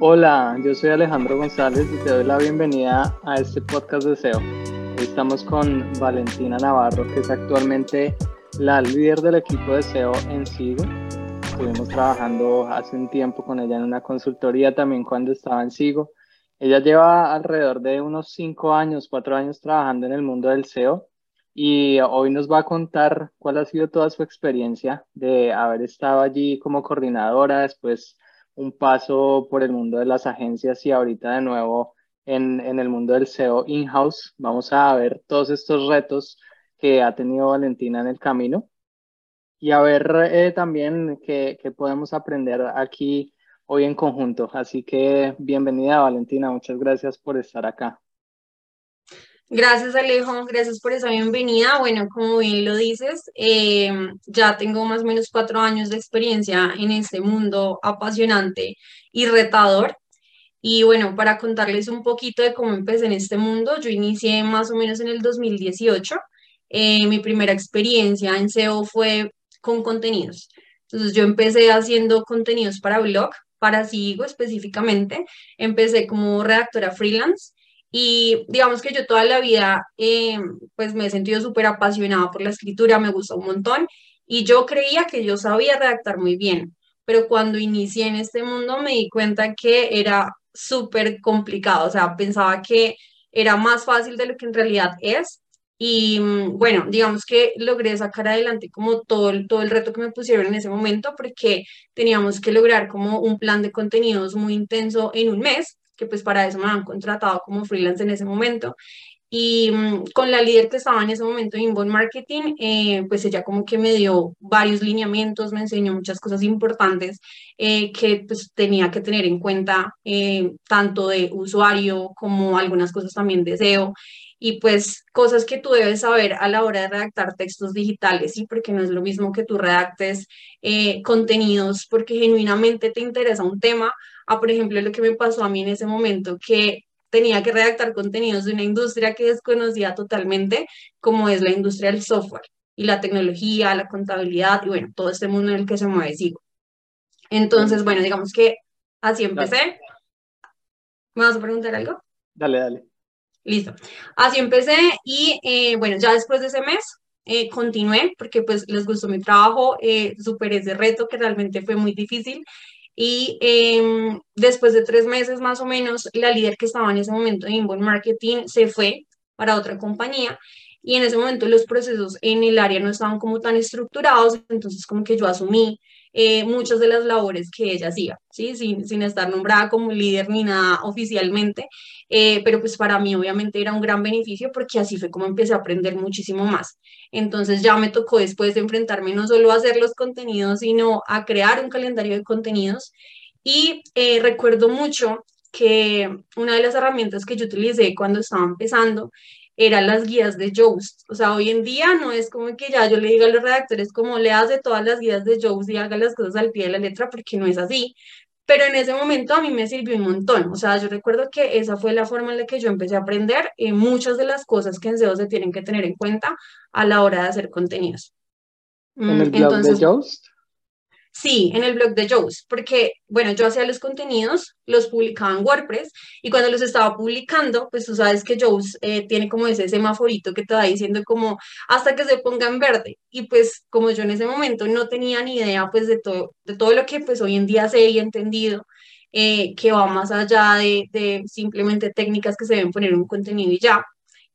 Hola, yo soy Alejandro González y te doy la bienvenida a este podcast de SEO. Hoy estamos con Valentina Navarro, que es actualmente la líder del equipo de SEO en SIGO. Estuvimos trabajando hace un tiempo con ella en una consultoría también cuando estaba en SIGO. Ella lleva alrededor de unos cinco años, cuatro años trabajando en el mundo del SEO y hoy nos va a contar cuál ha sido toda su experiencia de haber estado allí como coordinadora, después un paso por el mundo de las agencias y ahorita de nuevo en, en el mundo del SEO in-house. Vamos a ver todos estos retos que ha tenido Valentina en el camino y a ver eh, también qué, qué podemos aprender aquí hoy en conjunto. Así que bienvenida Valentina, muchas gracias por estar acá. Gracias Alejo, gracias por esa bienvenida. Bueno, como bien lo dices, eh, ya tengo más o menos cuatro años de experiencia en este mundo apasionante y retador. Y bueno, para contarles un poquito de cómo empecé en este mundo, yo inicié más o menos en el 2018. Eh, mi primera experiencia en SEO fue con contenidos. Entonces yo empecé haciendo contenidos para blog, para Sigo específicamente. Empecé como redactora freelance y digamos que yo toda la vida eh, pues me he sentido súper apasionada por la escritura, me gusta un montón y yo creía que yo sabía redactar muy bien, pero cuando inicié en este mundo me di cuenta que era súper complicado, o sea, pensaba que era más fácil de lo que en realidad es. Y mm, bueno, digamos que logré sacar adelante como todo el, todo el reto que me pusieron en ese momento porque teníamos que lograr como un plan de contenidos muy intenso en un mes que pues para eso me han contratado como freelance en ese momento. Y mm, con la líder que estaba en ese momento en Inbound Marketing, eh, pues ella como que me dio varios lineamientos, me enseñó muchas cosas importantes eh, que pues tenía que tener en cuenta, eh, tanto de usuario como algunas cosas también de SEO y pues cosas que tú debes saber a la hora de redactar textos digitales, ¿sí? Porque no es lo mismo que tú redactes contenidos porque genuinamente te interesa un tema a, por ejemplo, lo que me pasó a mí en ese momento, que tenía que redactar contenidos de una industria que desconocía totalmente, como es la industria del software y la tecnología, la contabilidad y bueno, todo este mundo en el que se mueve Sigo. Entonces, bueno, digamos que así empecé. ¿Me vas a preguntar algo? Dale, dale. Listo. Así empecé y eh, bueno, ya después de ese mes eh, continué porque pues les gustó mi trabajo, eh, superé ese reto que realmente fue muy difícil y em, después de tres meses más o menos, la líder que estaba en ese momento en Inbound Marketing se fue para otra compañía y en ese momento los procesos en el área no estaban como tan estructurados, entonces como que yo asumí eh, muchas de las labores que ella hacía, ¿sí? sin, estar nombrada como líder ni nada oficialmente, eh, pero pues para mí obviamente era un gran beneficio porque así fue como empecé a aprender muchísimo más. Entonces ya me tocó después de enfrentarme no solo a hacer los contenidos, sino a crear un calendario de contenidos. Y eh, recuerdo mucho que una de las herramientas que yo utilicé cuando estaba empezando eran las guías de Joust. O sea, hoy en día no es como que ya yo le diga a los redactores como le hace todas las guías de Joust y haga las cosas al pie de la letra, porque no es así. Pero en ese momento a mí me sirvió un montón. O sea, yo recuerdo que esa fue la forma en la que yo empecé a aprender eh, muchas de las cosas que en SEO se tienen que tener en cuenta a la hora de hacer contenidos. ¿En el blog Entonces, de Joust? Sí, en el blog de Joe's, porque, bueno, yo hacía los contenidos, los publicaba en WordPress y cuando los estaba publicando, pues tú sabes que Joe's eh, tiene como ese semaforito que te va diciendo como hasta que se ponga en verde. Y pues como yo en ese momento no tenía ni idea pues de todo, de todo lo que pues hoy en día sé y he entendido, eh, que va más allá de, de simplemente técnicas que se deben poner en un contenido y ya,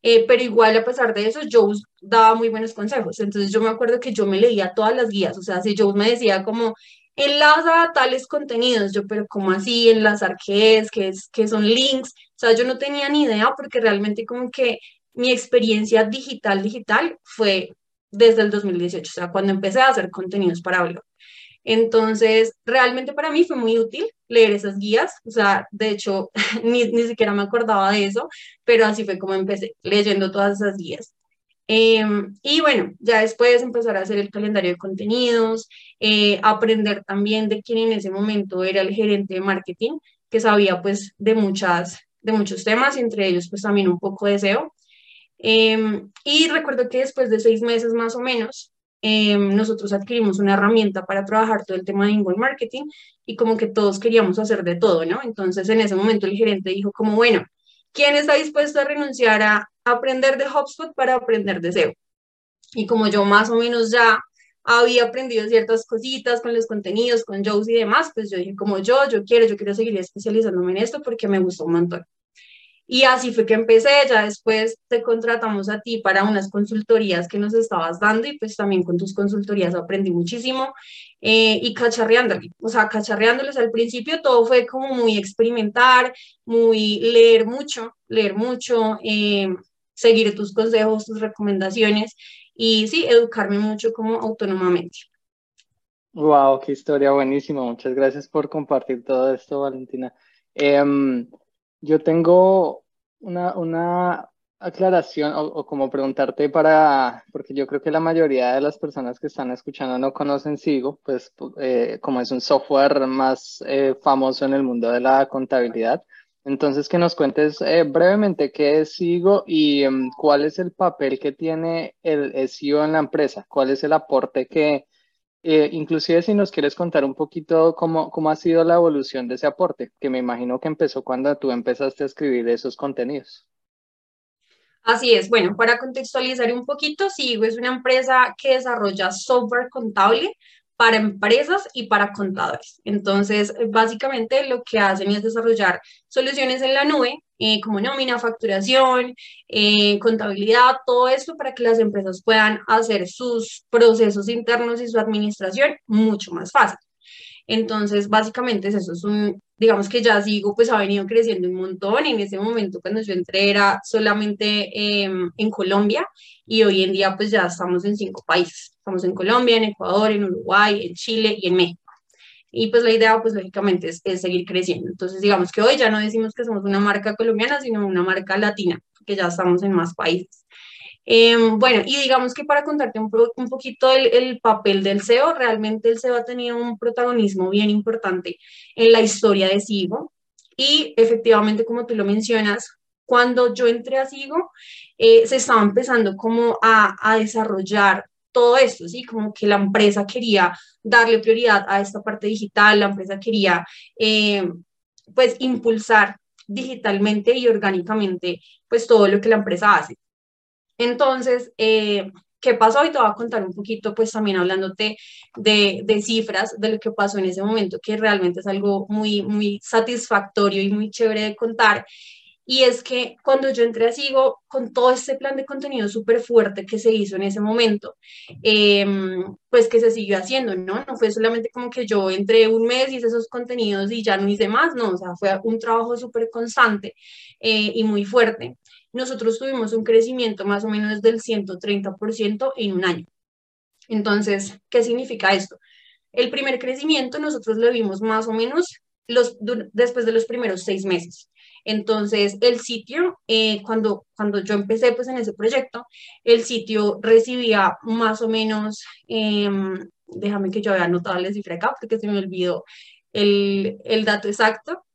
eh, pero igual a pesar de eso, Joe daba muy buenos consejos. Entonces yo me acuerdo que yo me leía todas las guías, o sea, si Joe me decía como enlaza tales contenidos, yo, pero ¿cómo así? ¿Enlazar qué es? ¿Qué, es? ¿Qué son links? O sea, yo no tenía ni idea porque realmente como que mi experiencia digital, digital fue desde el 2018, o sea, cuando empecé a hacer contenidos para blog. Entonces, realmente para mí fue muy útil leer esas guías, o sea, de hecho, ni, ni siquiera me acordaba de eso, pero así fue como empecé leyendo todas esas guías. Em, y bueno, ya después empezar a hacer el calendario de contenidos, eh, aprender también de quién en ese momento era el gerente de marketing, que sabía pues de, muchas, de muchos temas, entre ellos pues también un poco de SEO. Em, y recuerdo que después de seis meses más o menos, em, nosotros adquirimos una herramienta para trabajar todo el tema de inbound marketing y como que todos queríamos hacer de todo, ¿no? Entonces en ese momento el gerente dijo como, bueno, ¿quién está dispuesto a renunciar a aprender de HubSpot para aprender de SEO? Y como yo más o menos ya había aprendido ciertas cositas con los contenidos, con Joe's y demás, pues yo dije, como yo, yo quiero, yo quiero seguir especializándome en esto porque me gustó un montón. Y así fue que empecé, ya después te contratamos a ti para unas consultorías que nos estabas dando y pues también con tus consultorías aprendí muchísimo eh, y cacharreándole, o sea, cacharreándoles al principio todo fue como muy experimentar, muy leer mucho, leer mucho, eh, seguir tus consejos, tus recomendaciones y sí, educarme mucho como autónomamente. Wow, qué historia buenísima. Muchas gracias por compartir todo esto, Valentina. Em, yo tengo una, una aclaración o, como preguntarte para, porque yo creo que la mayoría de las personas que están escuchando no conocen Sigo, pues eh, como es un software más eh, famoso en el mundo de la contabilidad. Entonces, que nos cuentes eh, brevemente qué es SIGO y em, cuál es el papel que tiene el SEO en la empresa, cuál es el aporte que, eh, inclusive si nos quieres contar un poquito cómo, cómo ha sido la evolución de ese aporte, que me imagino que empezó cuando tú empezaste a escribir esos contenidos. Así es, bueno, para contextualizar un poquito, SIGO es una empresa que desarrolla software contable para empresas y para contadores. Entonces, básicamente lo que hacen es desarrollar soluciones en la nube, eh, como nómina, facturación, eh, contabilidad, todo esto para que las empresas puedan hacer sus procesos internos y su administración mucho más fácil. Entonces, básicamente es eso, es un, digamos que ya sigo, pues ha venido creciendo un montón. En ese momento, cuando yo entré, era solamente em, en Colombia y hoy en día, pues ya estamos en cinco países. Estamos en Colombia, en Ecuador, en Uruguay, en Chile y en México. Y pues la idea, pues lógicamente, es, es seguir creciendo. Entonces, digamos que hoy ya no decimos que somos una marca colombiana, sino una marca latina, que ya estamos en más países. Em, bueno, y digamos que para contarte un, un poquito el, el, papel del SEO, realmente el SEO ha tenido un protagonismo bien importante en la historia de Sigo. Y efectivamente, como tú lo mencionas, cuando yo entré a Sigo, eh, se estaba empezando como a, a desarrollar todo esto, ¿sí? Como que la empresa quería darle prioridad a esta parte digital, la empresa quería, eh, pues, impulsar digitalmente y orgánicamente, pues, todo lo que la empresa hace. Entonces, eh, ¿qué pasó? Y te voy a contar un poquito, pues también hablándote de, de, cifras de lo que pasó en ese momento, que realmente es algo muy, muy satisfactorio y muy chévere de contar. Y es que cuando yo entré a Sigo, con todo este plan de contenido súper fuerte que se hizo en ese momento, em, pues que se siguió haciendo, ¿no? No fue solamente como que yo entré un mes, hice esos contenidos y ya no hice más, no, o sea, fue un trabajo súper constante eh, y muy fuerte nosotros tuvimos un crecimiento más o menos del 130% en un año. Entonces, ¿qué significa esto? El primer crecimiento nosotros lo vimos más o menos los, después de los primeros seis meses. Entonces, el sitio, eh, cuando, cuando yo empecé pues en ese proyecto, el sitio recibía más o menos, em, déjame que yo había anotado la cifra acá porque se me olvidó el, el dato exacto,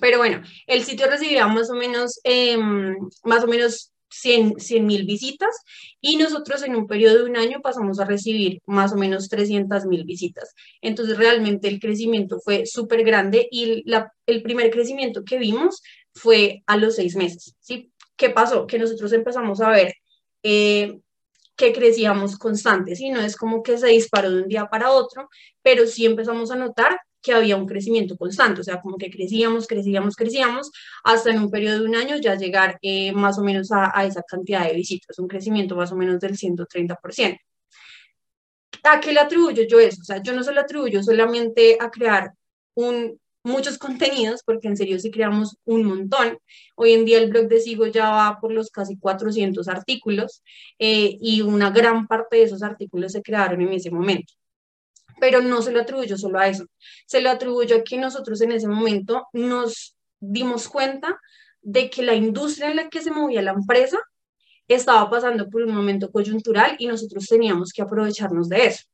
pero bueno, el sitio recibía más o menos, em, más o menos 100 mil visitas y nosotros en un periodo de un año pasamos a recibir más o menos 300 mil visitas. Entonces realmente el crecimiento fue súper grande y la, el primer crecimiento que vimos fue a los seis meses. ¿sí? ¿Qué pasó? Que nosotros empezamos a ver eh, que crecíamos constantes y no es como que se disparó de un día para otro, pero sí empezamos a notar que había un crecimiento constante, o sea, como que crecíamos, crecíamos, crecíamos, hasta en un periodo de un año ya llegar eh, más o menos a, a, esa cantidad de visitas, un crecimiento más o menos del 130%. ¿A qué le atribuyo yo eso? O sea, yo no se lo atribuyo solamente a crear un, muchos contenidos, porque en serio sí creamos un montón. Hoy en día el blog de Sigo ya va por los casi 400 artículos eh, y una gran parte de esos artículos se crearon en ese momento pero no se lo atribuyo solo a eso, se lo atribuyo a que nosotros en ese momento nos dimos cuenta de que la industria en la que se movía la empresa estaba pasando por un momento coyuntural y nosotros teníamos que aprovecharnos de eso.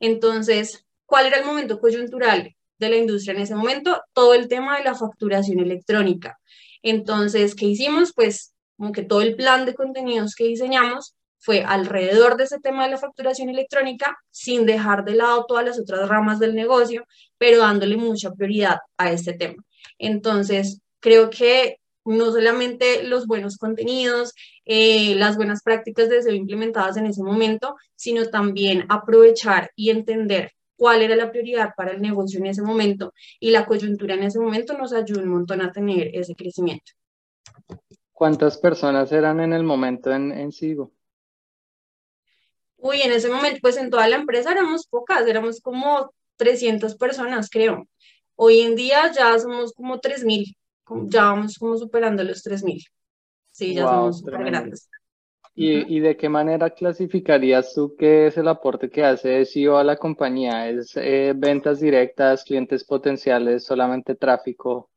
Entonces, ¿cuál era el momento coyuntural de la industria en ese momento? Todo el tema de la facturación electrónica. Entonces, ¿qué hicimos? Pues como que todo el plan de contenidos que diseñamos fue alrededor de ese tema de la facturación electrónica, sin dejar de lado todas las otras ramas del negocio, pero dándole mucha prioridad a este tema. Entonces, creo que no solamente los buenos contenidos, eh, las buenas prácticas de SEO implementadas en ese momento, sino también aprovechar y entender cuál era la prioridad para el negocio en ese momento y la coyuntura en ese momento nos ayuda un montón a tener ese crecimiento. ¿Cuántas personas eran en el momento en, en Sigo? Uy, en ese momento, pues en toda la empresa éramos pocas, éramos como 300 personas, creo. Hoy en día ya somos como 3.000, ya vamos como superando los 3.000. Sí, ya somos súper grandes. ¿Y, ¿Y, de qué manera clasificarías tú qué es el aporte que hace SEO a la compañía? ¿Es eh, ventas directas, clientes potenciales, solamente tráfico?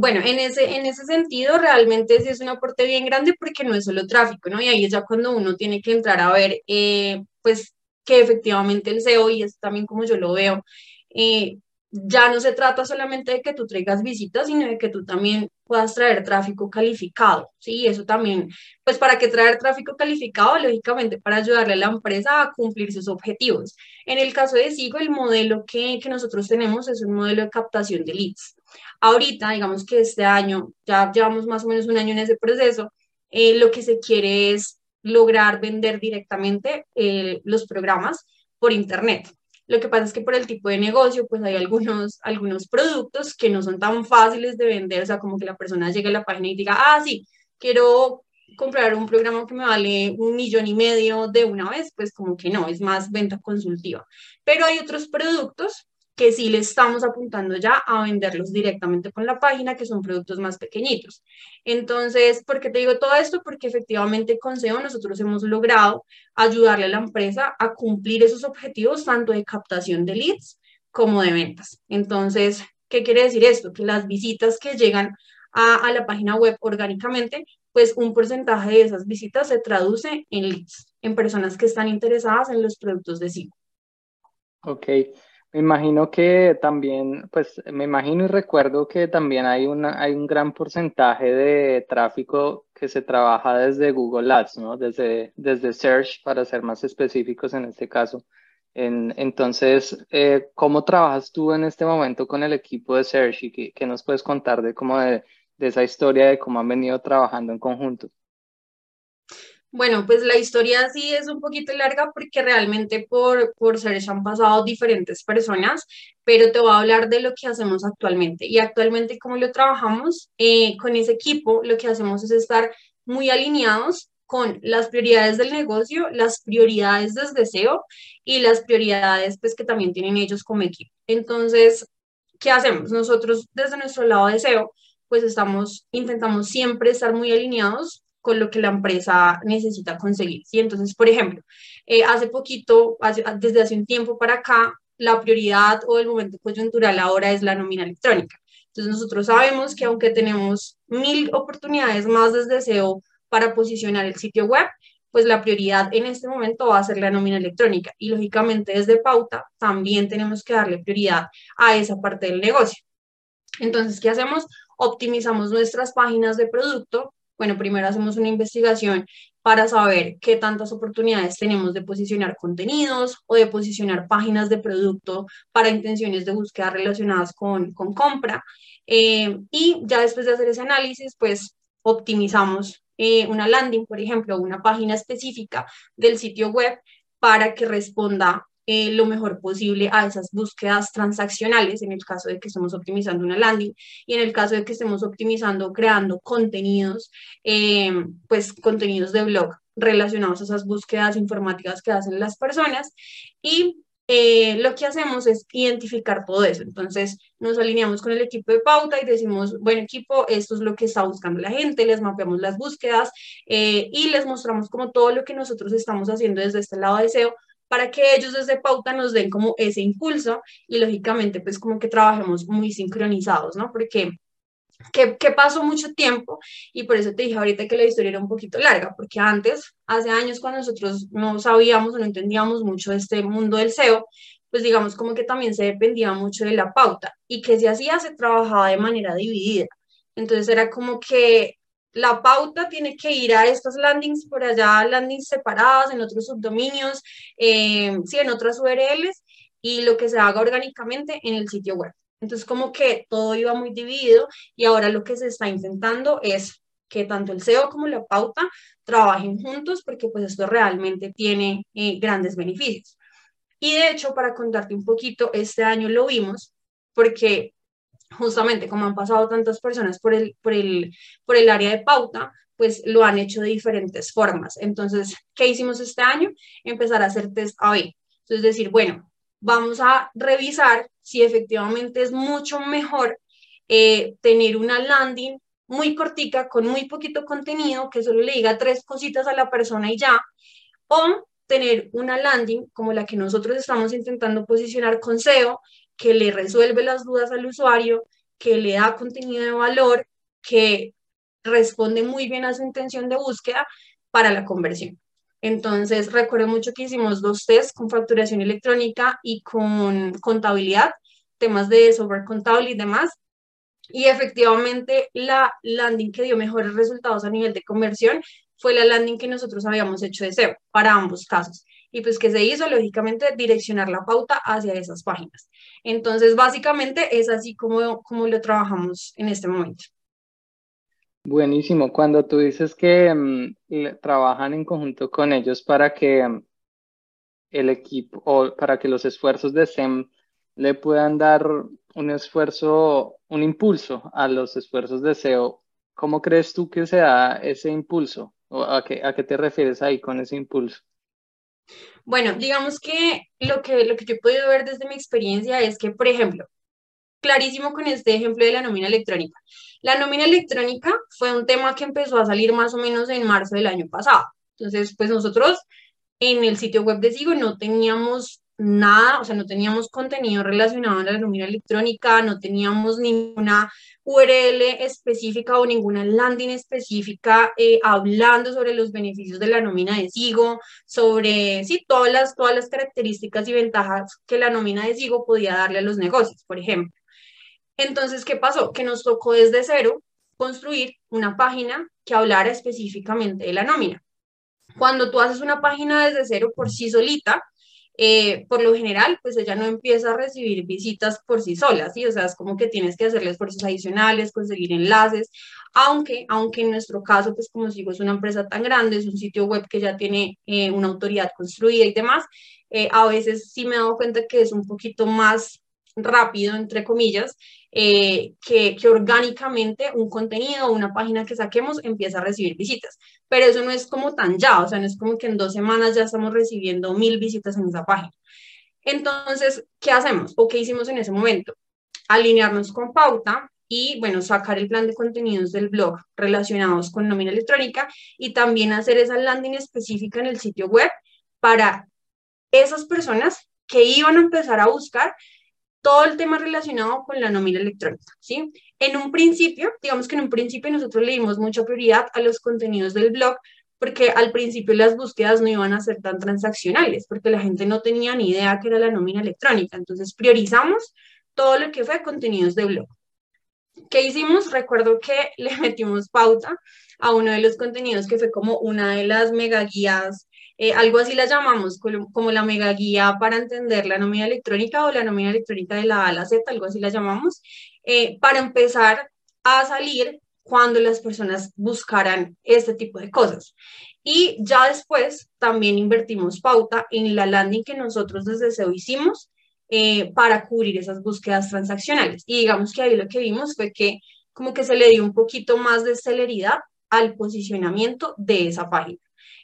Bueno, en ese, en ese sentido realmente sí es un aporte bien grande porque no es solo tráfico, ¿no? Y ahí es ya cuando uno tiene que entrar a ver, eh, pues, que efectivamente el SEO, y es también como yo lo veo, eh, ya no se trata solamente de que tú traigas visitas, sino de que tú también puedas traer tráfico calificado, ¿sí? Eso también, pues para que traer tráfico calificado, lógicamente para ayudarle a la empresa a cumplir sus objetivos. En el caso de Sigo, el modelo que, que nosotros tenemos es un modelo de captación de leads. Ahorita, digamos que este año, ya llevamos más o menos un año en ese proceso, eh, lo que se quiere es lograr vender directamente eh, los programas por Internet. Lo que pasa es que por el tipo de negocio, pues hay algunos, algunos productos que no son tan fáciles de vender, o sea, como que la persona llegue a la página y diga, ah, sí, quiero comprar un programa que me vale un millón y medio de una vez, pues como que no, es más venta consultiva. Pero hay otros productos que sí le estamos apuntando ya a venderlos directamente con la página, que son productos más pequeñitos. Entonces, ¿por qué te digo todo esto? Porque efectivamente con SEO nosotros hemos logrado ayudarle a la empresa a cumplir esos objetivos tanto de captación de leads como de ventas. Entonces, ¿qué quiere decir esto? Que las visitas que llegan a, a la página web orgánicamente, pues un porcentaje de esas visitas se traduce en leads, en personas que están interesadas en los productos de SEO. Ok. Me imagino que también, pues me imagino y recuerdo que también hay, una, hay un gran porcentaje de tráfico que se trabaja desde Google Ads, ¿no? Desde, desde Search, para ser más específicos en este caso. En, entonces, eh, ¿cómo trabajas tú en este momento con el equipo de Search y qué, nos puedes contar de, cómo de esa historia de cómo han venido trabajando en conjunto? Bueno, pues la historia sí es un poquito larga porque realmente por, por Search han pasado diferentes personas, pero te voy a hablar de lo que hacemos actualmente. Y actualmente, ¿cómo lo trabajamos? Eh, con ese equipo, lo que hacemos es estar muy alineados con las prioridades del negocio, las prioridades desde SEO y las prioridades pues, que también tienen ellos como equipo. Entonces, ¿qué hacemos? Nosotros desde nuestro lado de SEO, pues estamos, intentamos siempre estar muy alineados con lo que la empresa necesita conseguir. ¿sí? Entonces, por ejemplo, eh, hace poquito, desde hace un tiempo para acá, la prioridad o el momento coyuntural ahora es la nómina electrónica. Entonces, nosotros sabemos que aunque tenemos mil oportunidades más desde SEO para posicionar el sitio web, pues la prioridad en este momento va a ser la nómina electrónica. Y lógicamente desde pauta también tenemos que darle prioridad a esa parte del negocio. Entonces, ¿qué hacemos? Optimizamos nuestras páginas de producto bueno, primero hacemos una investigación para saber qué tantas oportunidades tenemos de posicionar contenidos o de posicionar páginas de producto para intenciones de búsqueda relacionadas con, compra. Eh, y ya después de hacer ese análisis, pues optimizamos eh, una landing, por ejemplo, una página específica del sitio web para que responda eh, lo mejor posible a esas búsquedas transaccionales, en el caso de que estemos optimizando una landing y en el caso de que estemos optimizando, creando contenidos, eh, pues contenidos de blog relacionados a esas búsquedas informáticas que hacen las personas y eh, lo que hacemos es identificar todo eso. Entonces, nos alineamos con el equipo de pauta y decimos, bueno equipo, esto es lo que está buscando la gente, les mapeamos las búsquedas y les mostramos como todo lo que nosotros estamos haciendo desde este lado de SEO para que ellos desde pauta nos den como ese impulso y lógicamente pues como que trabajemos muy sincronizados, ¿no? Porque que, pasó mucho tiempo y por eso te dije ahorita que la historia era un poquito larga, porque antes, hace años cuando nosotros no sabíamos o no entendíamos mucho este mundo del SEO, pues digamos como que también se dependía mucho de la pauta y que se hacía, se trabajaba de manera dividida. Entonces era como que la pauta tiene que ir a estas landings por allá, landings separadas en otros subdominios, eh, sí, en otras URLs, y lo que se haga orgánicamente en el sitio web. Entonces, como que todo iba muy dividido y ahora lo que se está intentando es que tanto el SEO como la pauta trabajen juntos porque pues esto realmente tiene eh, grandes beneficios. Y de hecho, para contarte un poquito, este año lo vimos porque justamente como han pasado tantas personas por el, por el, por el área de pauta, pues lo han hecho de diferentes formas. Entonces, ¿qué hicimos este año? Empezar a hacer test A-B. Entonces, decir, bueno, vamos a revisar si efectivamente es mucho mejor eh, tener una landing muy cortica, con muy poquito contenido, que solo le diga tres cositas a la persona y ya, o tener una landing como la que nosotros estamos intentando posicionar con SEO, que le resuelve las dudas al usuario, que le da contenido de valor, que responde muy bien a su intención de búsqueda para la conversión. Entonces, recuerdo mucho que hicimos dos tests con facturación electrónica y con contabilidad, temas de software contable y demás. Y efectivamente, la landing que dio mejores resultados a nivel de conversión fue la landing que nosotros habíamos hecho de SEO para ambos casos. Y pues que se hizo, lógicamente, direccionar la pauta hacia esas páginas. Entonces, básicamente es así como, como lo trabajamos en este momento. Buenísimo. Cuando tú dices que mm, trabajan en conjunto con ellos para que mm, el equipo o para que los esfuerzos de SEM le puedan dar un esfuerzo, un impulso a los esfuerzos de SEO, ¿cómo crees tú que se da ese impulso? ¿O a, qué, ¿A qué te refieres ahí con ese impulso? Bueno, digamos que lo, que lo que yo he podido ver desde mi experiencia es que, por ejemplo, clarísimo con este ejemplo de la nómina electrónica. La nómina electrónica fue un tema que empezó a salir más o menos en marzo del año pasado. Entonces, pues nosotros en el sitio web de Sigo no teníamos nada, o sea, no teníamos contenido relacionado a la nómina electrónica, no teníamos ninguna URL específica o ninguna landing específica eh, hablando sobre los beneficios de la nómina de Sigo, sobre, sí, todas las, todas las características y ventajas que la nómina de Sigo podía darle a los negocios, por ejemplo. Entonces, ¿qué pasó? Que nos tocó desde cero construir una página que hablara específicamente de la nómina. Cuando tú haces una página desde cero por sí solita, eh, por lo general, pues ella no empieza a recibir visitas por sí sola, ¿sí? O sea, es como que tienes que hacerle esfuerzos adicionales, conseguir enlaces, aunque, aunque en nuestro caso, pues como digo, es una empresa tan grande, es un sitio web que ya tiene eh, una autoridad construida y demás, eh, a veces sí me he dado cuenta que es un poquito más rápido, entre comillas, que, que, orgánicamente un contenido o una página que saquemos empieza a recibir visitas. Pero eso no es como tan ya, o sea, no es como que en dos semanas ya estamos recibiendo mil visitas en esa página. Entonces, ¿qué hacemos o qué hicimos en ese momento? Alinearnos con pauta y, bueno, sacar el plan de contenidos del blog relacionados con nómina electrónica y también hacer esa landing específica en el sitio web para esas personas que iban a empezar a buscar todo el tema relacionado con la nómina electrónica, ¿sí? En un principio, digamos que en un principio nosotros le dimos mucha prioridad a los contenidos del blog, porque al principio las búsquedas no iban a ser tan transaccionales, porque la gente no tenía ni idea qué era la nómina electrónica. Entonces priorizamos todo lo que fue contenidos de blog. ¿Qué hicimos? Recuerdo que le metimos pauta a uno de los contenidos que fue como una de las mega guías eh, algo así la llamamos como, la mega guía para entender la nómina electrónica o la nómina electrónica de la A a la Z, algo así la llamamos, eh, para empezar a salir cuando las personas buscaran este tipo de cosas. Y ya después también invertimos pauta en la landing que nosotros desde SEO hicimos eh, para cubrir esas búsquedas transaccionales. Y digamos que ahí lo que vimos fue que como que se le dio un poquito más de celeridad al posicionamiento de esa página.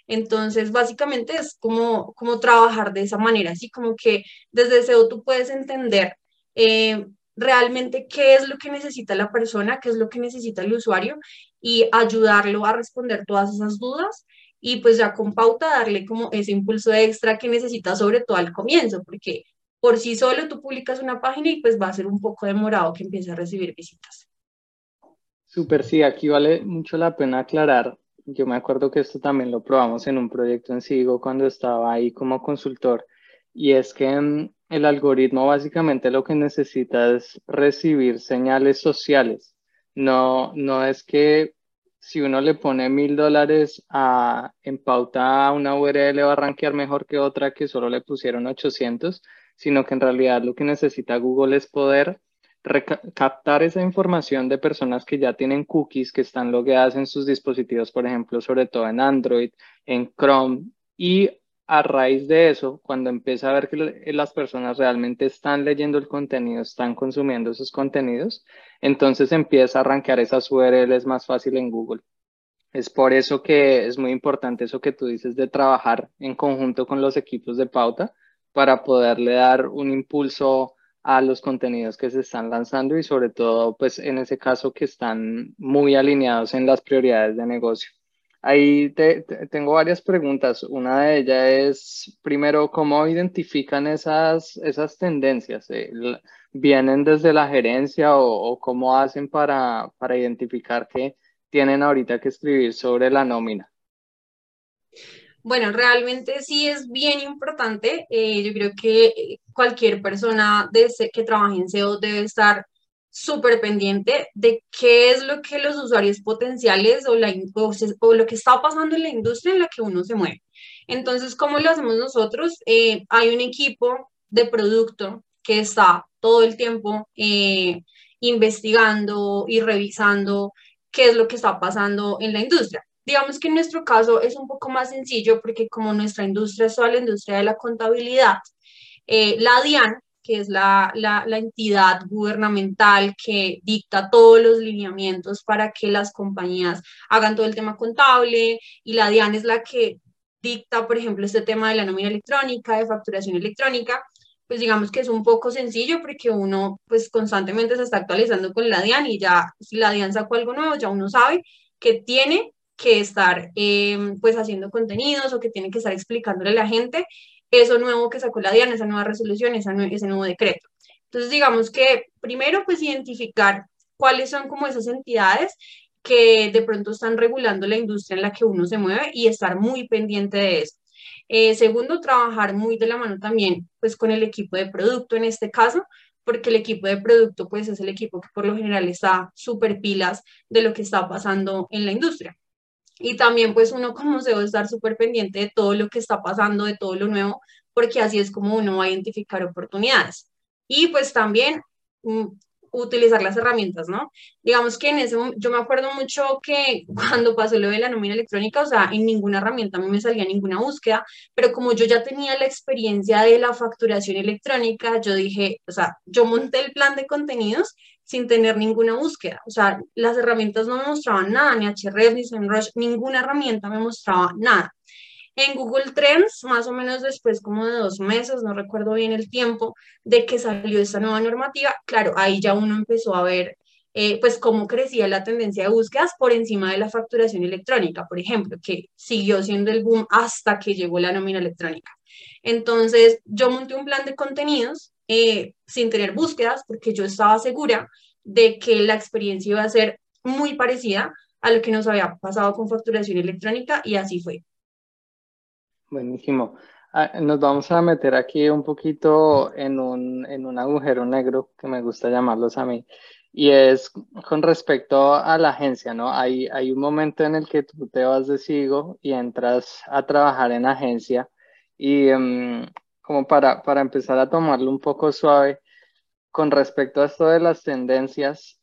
Entonces, básicamente es como, como trabajar de esa manera, así como que desde SEO tú puedes entender eh, realmente qué es lo que necesita la persona, qué es lo que necesita el usuario y ayudarlo a responder todas esas dudas y pues ya con pauta darle como ese impulso extra que necesita sobre todo al comienzo, porque por sí solo tú publicas una página y pues va a ser un poco demorado que empiece a recibir visitas. Súper, sí, aquí vale mucho la pena aclarar yo me acuerdo que esto también lo probamos en un proyecto en Sigo cuando estaba ahí como consultor, y es que mm, el algoritmo básicamente lo que necesita es recibir señales sociales. No, no es que si uno le pone mil dólares en pauta a una URL va a rankear mejor que otra que solo le pusieron 800, sino que en realidad lo que necesita Google es poder captar esa información de personas que ya tienen cookies, que están logueadas en sus dispositivos, por ejemplo, sobre todo en Android, en Chrome, y a raíz de eso, cuando empieza a ver que las personas realmente están leyendo el contenido, están consumiendo esos contenidos, entonces empieza a arrancar esas URLs más fácil en Google. Es por eso que es muy importante eso que tú dices de trabajar en conjunto con los equipos de pauta para poderle dar un impulso a los contenidos que se están lanzando y sobre todo, pues en ese caso que están muy alineados en las prioridades de negocio. Ahí tengo varias preguntas. Una de ellas es, primero, ¿cómo identifican esas, esas tendencias? Eh, ¿Vienen desde la gerencia o, cómo hacen para, para identificar que tienen ahorita que escribir sobre la nómina? Bueno, realmente sí es bien importante. Eh, yo creo que cualquier persona que trabaje en SEO debe estar súper pendiente de qué es lo que los usuarios potenciales o, la, o, lo que está pasando en la industria en la que uno se mueve. Entonces, ¿cómo lo hacemos nosotros? Eh, hay un equipo de producto que está todo el tiempo eh, investigando y revisando qué es lo que está pasando en la industria. Digamos que en nuestro caso es un poco más sencillo porque como nuestra industria es toda la industria de la contabilidad, eh, la DIAN que es la, la, la, entidad gubernamental que dicta todos los lineamientos para que las compañías hagan todo el tema contable y la DIAN es la que dicta, por ejemplo, este tema de la nómina electrónica, de facturación electrónica, pues digamos que es un poco sencillo porque uno pues constantemente se está actualizando con la DIAN y ya si la DIAN sacó algo nuevo, ya uno sabe que tiene que estar eh, pues haciendo contenidos o que tiene que estar explicándole a la gente eso nuevo que sacó la DIAN, esa nueva resolución, esa ese nuevo decreto. Entonces, digamos que primero, pues identificar cuáles son como esas entidades que de pronto están regulando la industria en la que uno se mueve y estar muy pendiente de eso. Eh, segundo, trabajar muy de la mano también pues con el equipo de producto en este caso, porque el equipo de producto pues es el equipo que por lo general está súper pilas de lo que está pasando en la industria. Y también pues uno como se debe estar súper pendiente de todo lo que está pasando, de todo lo nuevo, porque así es como uno va a identificar oportunidades. Y pues también mm, utilizar las herramientas, ¿no? Digamos que en ese yo me acuerdo mucho que cuando pasó lo de la nómina electrónica, o sea, en ninguna herramienta a mí me salía ninguna búsqueda, pero como yo ya tenía la experiencia de la facturación electrónica, yo dije, o sea, yo monté el plan de contenidos sin tener ninguna búsqueda. O sea, las herramientas no me mostraban nada, ni Ahrefs, ni SEMrush, ninguna herramienta me mostraba nada. En Google Trends, más o menos después como de dos meses, no recuerdo bien el tiempo, de que salió esta nueva normativa, claro, ahí ya uno empezó a ver eh, pues cómo crecía la tendencia de búsquedas por encima de la facturación electrónica, por ejemplo, que siguió siendo el boom hasta que llegó la nómina electrónica. Entonces, yo monté un plan de contenidos eh, sin tener búsquedas, porque yo estaba segura de que la experiencia iba a ser muy parecida a lo que nos había pasado con facturación electrónica y así fue. Buenísimo. Ah, nos vamos a meter aquí un poquito en un, en un agujero negro que me gusta llamarlos a mí. Y es con respecto a la agencia, ¿no? Hay, hay un momento en el que tú te vas de Sigo y entras a trabajar en agencia y em, como para, para empezar a tomarlo un poco suave, con respecto a esto de las tendencias,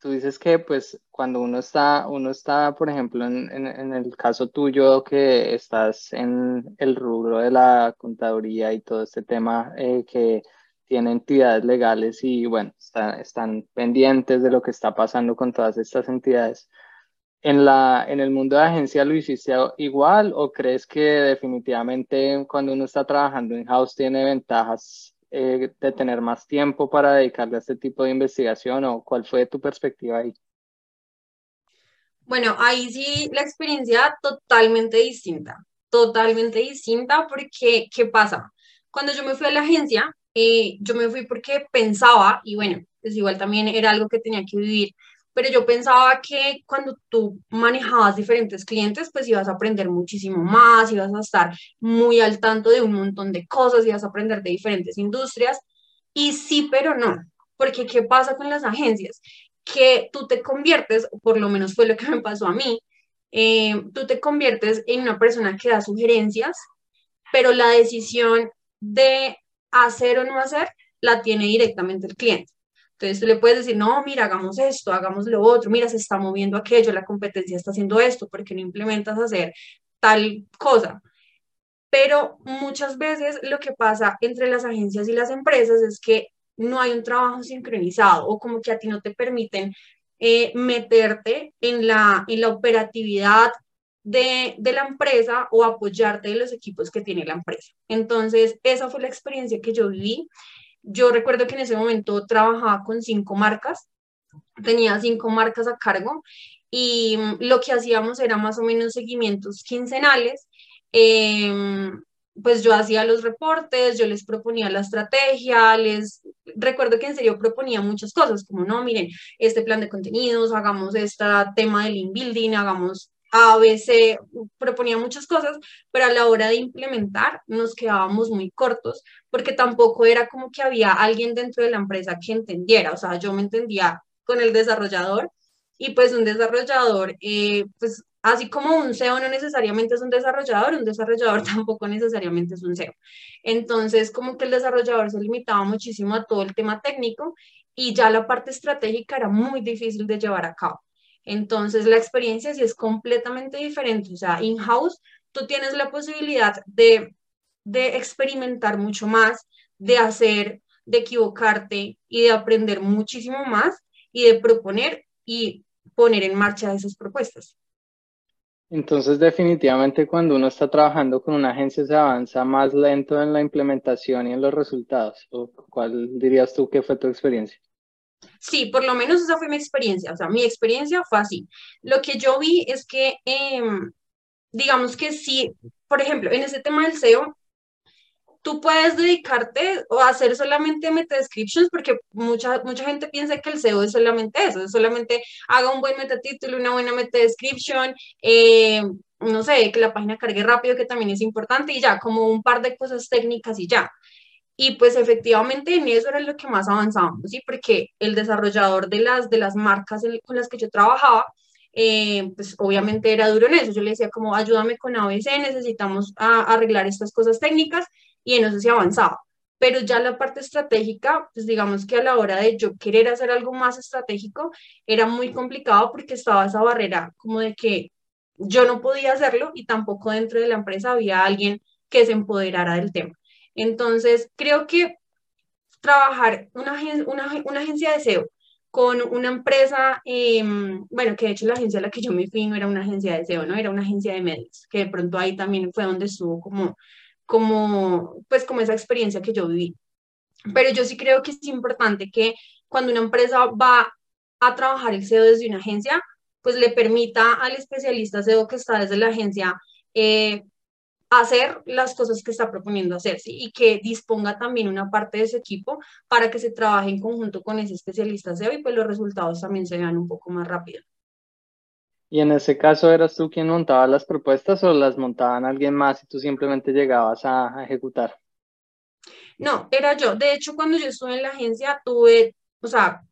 tú dices que pues cuando uno está, uno está, por ejemplo, en, en, el caso tuyo que estás en el rubro de la contaduría y todo este tema eh, que tiene entidades legales y bueno, están pendientes de lo que está pasando con todas estas entidades. ¿En, la, ¿En el mundo de agencia lo hiciste igual o crees que definitivamente cuando uno está trabajando en house tiene ventajas eh, de tener más tiempo para dedicarle a este tipo de investigación o cuál fue tu perspectiva ahí? Bueno, ahí sí la experiencia totalmente distinta, totalmente distinta porque, ¿qué pasa? Cuando yo me fui a la agencia, eh, yo me fui porque pensaba, y bueno, pues igual también era algo que tenía que vivir, pero yo pensaba que cuando tú manejabas diferentes clientes, pues ibas a aprender muchísimo más, ibas a estar muy al tanto de un montón de cosas, ibas a aprender de diferentes industrias. Y sí, pero no, porque ¿qué pasa con las agencias? que tú te conviertes, por lo menos fue lo que me pasó a mí, eh, tú te conviertes en una persona que da sugerencias, pero la decisión de hacer o no hacer la tiene directamente el cliente. Entonces le puedes decir, no, mira, hagamos esto, hagamos lo otro, mira, se está moviendo aquello, la competencia está haciendo esto, ¿por qué no implementas hacer tal cosa? Pero muchas veces lo que pasa entre las agencias y las empresas es que no hay un trabajo sincronizado o como que a ti no te permiten eh, meterte en la, en la operatividad de, de, la empresa o apoyarte de los equipos que tiene la empresa. Entonces, esa fue la experiencia que yo viví. Yo recuerdo que en ese momento trabajaba con cinco marcas, tenía cinco marcas a cargo y mm, lo que hacíamos era más o menos seguimientos quincenales. Eh, pues yo hacía los reportes, yo les proponía la estrategia, les recuerdo que en serio proponía muchas cosas, como no, miren, este plan de contenidos, hagamos este tema del inbuilding, hagamos ABC, proponía muchas cosas, pero a la hora de implementar nos quedábamos muy cortos, porque tampoco era como que había alguien dentro de la empresa que entendiera, o sea, yo me entendía con el desarrollador y pues un desarrollador, eh, pues Así como un SEO no necesariamente es un desarrollador, un desarrollador tampoco necesariamente es un SEO. Entonces, como que el desarrollador se limitaba muchísimo a todo el tema técnico y ya la parte estratégica era muy difícil de llevar a cabo. Entonces, la experiencia sí es completamente diferente. O sea, in-house, tú tienes la posibilidad de, de experimentar mucho más, de hacer, de equivocarte y de aprender muchísimo más y de proponer y poner en marcha esas propuestas. Entonces, definitivamente cuando uno está trabajando con una agencia se avanza más lento en la implementación y en los resultados. ¿Cuál dirías tú que fue tu experiencia? Sí, por lo menos esa fue mi experiencia. O sea, mi experiencia fue así. Lo que yo vi es que, em, digamos que sí, por ejemplo, en ese tema del SEO, tú puedes dedicarte o hacer solamente meta descriptions porque mucha, mucha gente piensa que el SEO es solamente eso, es solamente haga un buen meta título, una buena meta description, eh, no sé, que la página cargue rápido, que también es importante, y ya, como un par de cosas técnicas y ya. Y pues efectivamente en eso era lo que más avanzábamos, ¿sí? Porque el desarrollador de las, de las marcas con las que yo trabajaba, eh, pues obviamente era duro en eso. Yo le decía como, ayúdame con ABC, necesitamos arreglar estas cosas técnicas y en eso se avanzaba. Pero ya la parte estratégica, pues digamos que a la hora de yo querer hacer algo más estratégico, era muy complicado porque estaba esa barrera como de que yo no podía hacerlo y tampoco dentro de la empresa había alguien que se empoderara del tema. Entonces, creo que trabajar una, una, una agencia de SEO con una empresa, em, bueno, que de hecho la agencia a la que yo me fui no era una agencia de SEO, no era una agencia de medios, que de pronto ahí también fue donde estuvo como como, pues, como esa experiencia que yo viví. Pero yo sí creo que es importante que cuando una empresa va a trabajar el SEO desde una agencia, pues le permita al especialista SEO que está desde la agencia eh, hacer las cosas que está proponiendo hacer, ¿sí? Y que disponga también una parte de ese equipo para que se trabaje en conjunto con ese especialista SEO y pues los resultados también se vean un poco más rápido. ¿Y en ese caso eras tú quien montaba las propuestas o las montaban alguien más y tú simplemente llegabas a, ejecutar? No, era yo. De hecho, cuando yo estuve en la agencia, tuve, o sea,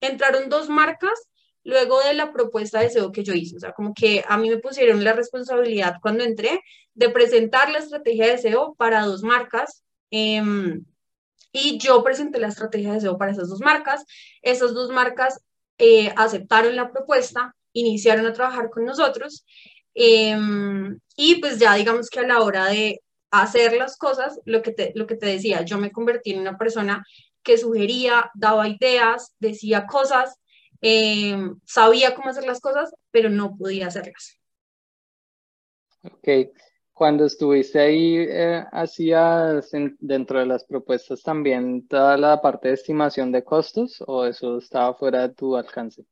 entraron dos marcas luego de la propuesta de SEO que yo hice. O sea, como que a mí me pusieron la responsabilidad cuando entré de presentar la estrategia de SEO para dos marcas. Em, y yo presenté la estrategia de SEO para esas dos marcas. Esas dos marcas eh, aceptaron la propuesta iniciaron a trabajar con nosotros. Em, y pues ya digamos que a la hora de hacer las cosas, lo que, te, lo que te decía, yo me convertí en una persona que sugería, daba ideas, decía cosas, em, sabía cómo hacer las cosas, pero no podía hacerlas. Ok, cuando estuviste ahí, eh, ¿hacías dentro de las propuestas también toda la parte de estimación de costos o eso estaba fuera de tu alcance?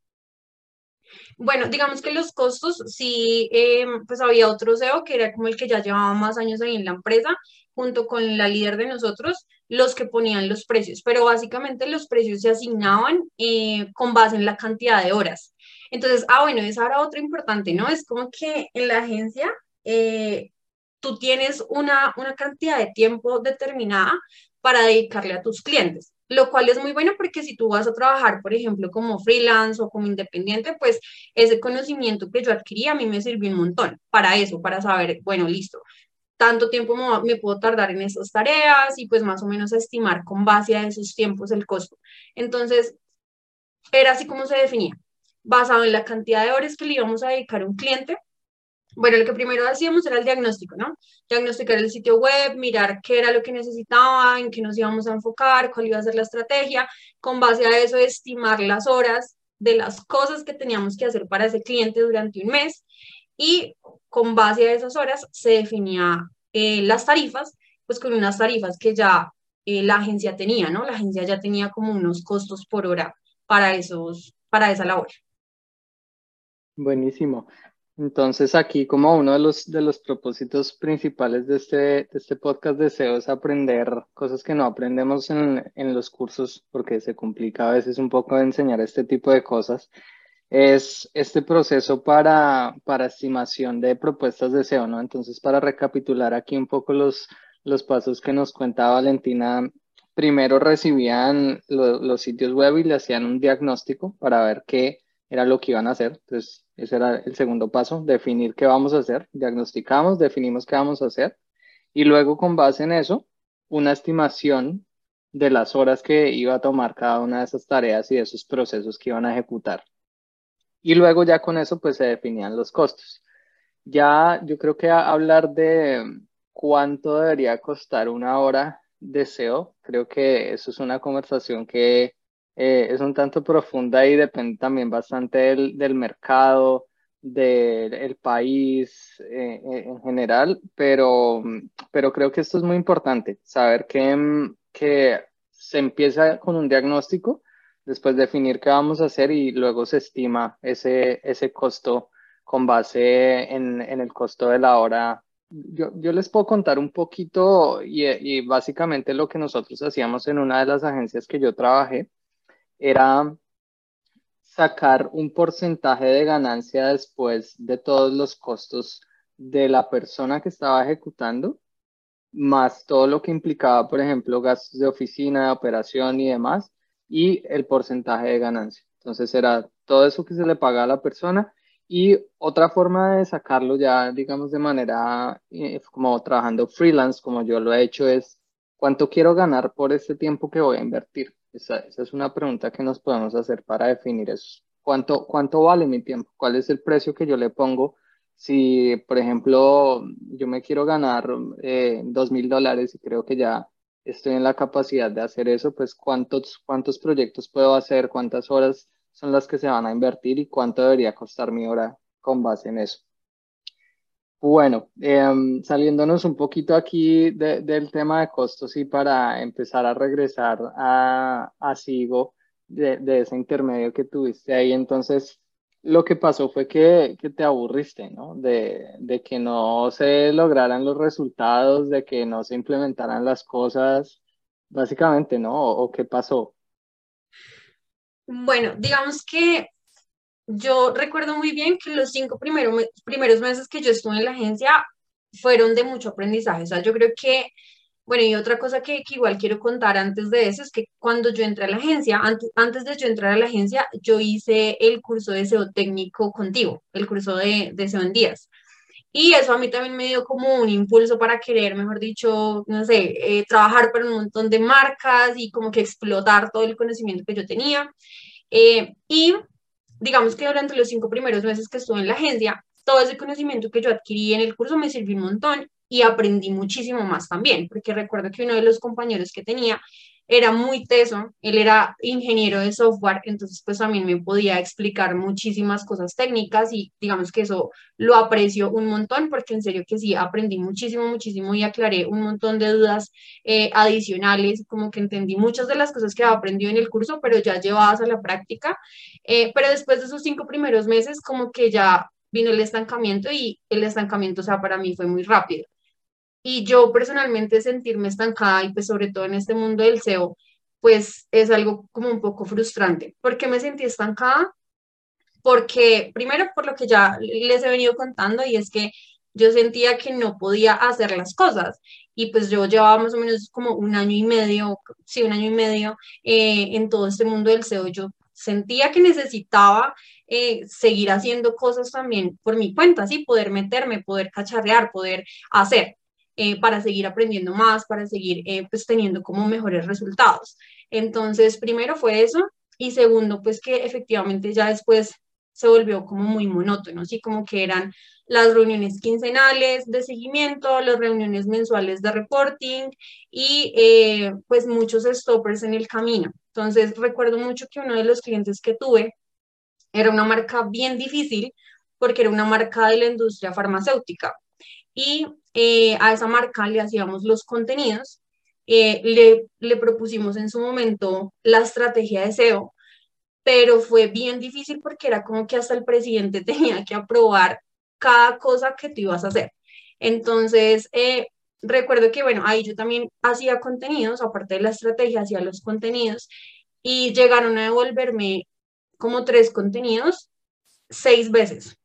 Bueno, digamos que los costos, sí, eh, pues había otro SEO que era como el que ya llevaba más años ahí en la empresa, junto con la líder de nosotros, los que ponían los precios, pero básicamente los precios se asignaban eh, con base en la cantidad de horas. Entonces, ah, bueno, es ahora otro importante, ¿no? Es como que en la agencia eh, tú tienes una, una cantidad de tiempo determinada para dedicarle a tus clientes. lo cual es muy bueno porque si tú vas a trabajar, por ejemplo, como freelance o como independiente, pues ese conocimiento que yo adquirí a mí me sirvió un montón para eso, para saber, bueno, listo, tanto tiempo me, puedo tardar en esas tareas y pues más o menos estimar con base a esos tiempos el costo. Entonces, era así como se definía, basado en la cantidad de horas que le íbamos a dedicar a un cliente bueno, lo que primero hacíamos era el diagnóstico, ¿no? Diagnosticar el sitio web, mirar qué era lo que necesitaba, en qué nos íbamos a enfocar, cuál iba a ser la estrategia. Con base a eso, estimar las horas de las cosas que teníamos que hacer para ese cliente durante un mes. Y con base a esas horas se definía eh, las tarifas, pues con unas tarifas que ya eh, la agencia tenía, ¿no? La agencia ya tenía como unos costos por hora para, esos, para esa labor. Buenísimo. Entonces aquí como uno de los, de los propósitos principales de este, de este podcast de SEO es aprender cosas que no aprendemos en, en los cursos porque se complica a veces un poco enseñar este tipo de cosas. Es este proceso para, para estimación de propuestas de SEO, ¿no? Entonces para recapitular aquí un poco los, los pasos que nos cuenta Valentina, primero recibían los sitios web y le hacían un diagnóstico para ver qué era lo que iban a hacer. Entonces, ese era el segundo paso, definir qué vamos a hacer. Diagnosticamos, definimos qué vamos a hacer y luego con base en eso, una estimación de las horas que iba a tomar cada una de esas tareas y de esos procesos que iban a ejecutar. Y luego ya con eso pues se definían los costos. Ya yo creo que hablar de cuánto debería costar una hora de SEO, creo que eso es una conversación que eh, es un tanto profunda y depende también bastante del, mercado, del país eh, eh, en general, pero, pero creo que esto es muy importante, saber que, que se empieza con un diagnóstico, después definir qué vamos a hacer y luego se estima ese, ese costo con base en, en el costo de la hora. Yo, yo, les puedo contar un poquito y, y básicamente lo que nosotros hacíamos en una de las agencias que yo trabajé era sacar un porcentaje de ganancia después de todos los costos de la persona que estaba ejecutando, más todo lo que implicaba, por ejemplo, gastos de oficina, de operación y demás, y el porcentaje de ganancia. Entonces era todo eso que se le paga a la persona y otra forma de sacarlo ya, digamos, de manera eh, como trabajando freelance, como yo lo he hecho, es cuánto quiero ganar por este tiempo que voy a invertir. Esa, es una pregunta que nos podemos hacer para definir eso. ¿Cuánto, ¿Cuánto vale mi tiempo? ¿Cuál es el precio que yo le pongo? Si, por ejemplo, yo me quiero ganar eh, dos mil dólares y creo que ya estoy en la capacidad de hacer eso, pues cuántos, cuántos proyectos puedo hacer, cuántas horas son las que se van a invertir y cuánto debería costar mi hora con base en eso. Bueno, em, saliéndonos un poquito aquí del tema de costos y para empezar a regresar a, a Sigo de, de, ese intermedio que tuviste ahí, entonces lo que pasó fue que, que te aburriste, ¿no? De, de, que no se lograran los resultados, de que no se implementaran las cosas, básicamente, ¿no? ¿O, qué pasó? Bueno, digamos que yo recuerdo muy bien que los cinco primeros, primeros meses que yo estuve en la agencia fueron de mucho aprendizaje. O sea, yo creo que, bueno, y otra cosa que, igual quiero contar antes de eso es que cuando yo entré a la agencia, antes, antes de yo entrar a la agencia, yo hice el curso de SEO técnico contigo, el curso de, de SEO en días. Y eso a mí también me dio como un impulso para querer, mejor dicho, no sé, eh, trabajar para un montón de marcas y como que explotar todo el conocimiento que yo tenía. Eh, y digamos que durante los cinco primeros meses que estuve en la agencia, todo ese conocimiento que yo adquirí en el curso me sirvió un montón y aprendí muchísimo más también, porque recuerdo que uno de los compañeros que tenía era muy teso, él era ingeniero de software, entonces pues también me podía explicar muchísimas cosas técnicas y digamos que eso lo aprecio un montón porque en serio que sí, aprendí muchísimo, muchísimo y aclaré un montón de dudas eh, adicionales, como que entendí muchas de las cosas que había aprendido en el curso, pero ya llevadas a la práctica, eh, pero después de esos cinco primeros meses como que ya vino el estancamiento y el estancamiento, o sea, para mí fue muy rápido. Y yo personalmente sentirme estancada y pues sobre todo en este mundo del SEO, pues es algo como un poco frustrante. ¿Por qué me sentí estancada? Porque primero por lo que ya les he venido contando y es que yo sentía que no podía hacer las cosas y pues yo llevaba más o menos como un año y medio, sí, un año y medio eh, en todo este mundo del SEO. Yo sentía que necesitaba eh, seguir haciendo cosas también por mi cuenta, ¿sí? Poder meterme, poder cacharrear, poder hacer. Eh, para seguir aprendiendo más, para seguir pues teniendo como mejores resultados. Entonces, primero fue eso y segundo, pues que efectivamente ya después se volvió como muy monótono, así como que eran las reuniones quincenales de seguimiento, las reuniones mensuales de reporting y eh, pues muchos stoppers en el camino. Entonces recuerdo mucho que uno de los clientes que tuve era una marca bien difícil porque era una marca de la industria farmacéutica y eh, a esa marca le hacíamos los contenidos, eh, le, le propusimos en su momento la estrategia de SEO, pero fue bien difícil porque era como que hasta el presidente tenía que aprobar cada cosa que tú ibas a hacer. Entonces, eh, recuerdo que, bueno, ahí yo también hacía contenidos, aparte de la estrategia, hacía los contenidos y llegaron a devolverme como tres contenidos seis veces.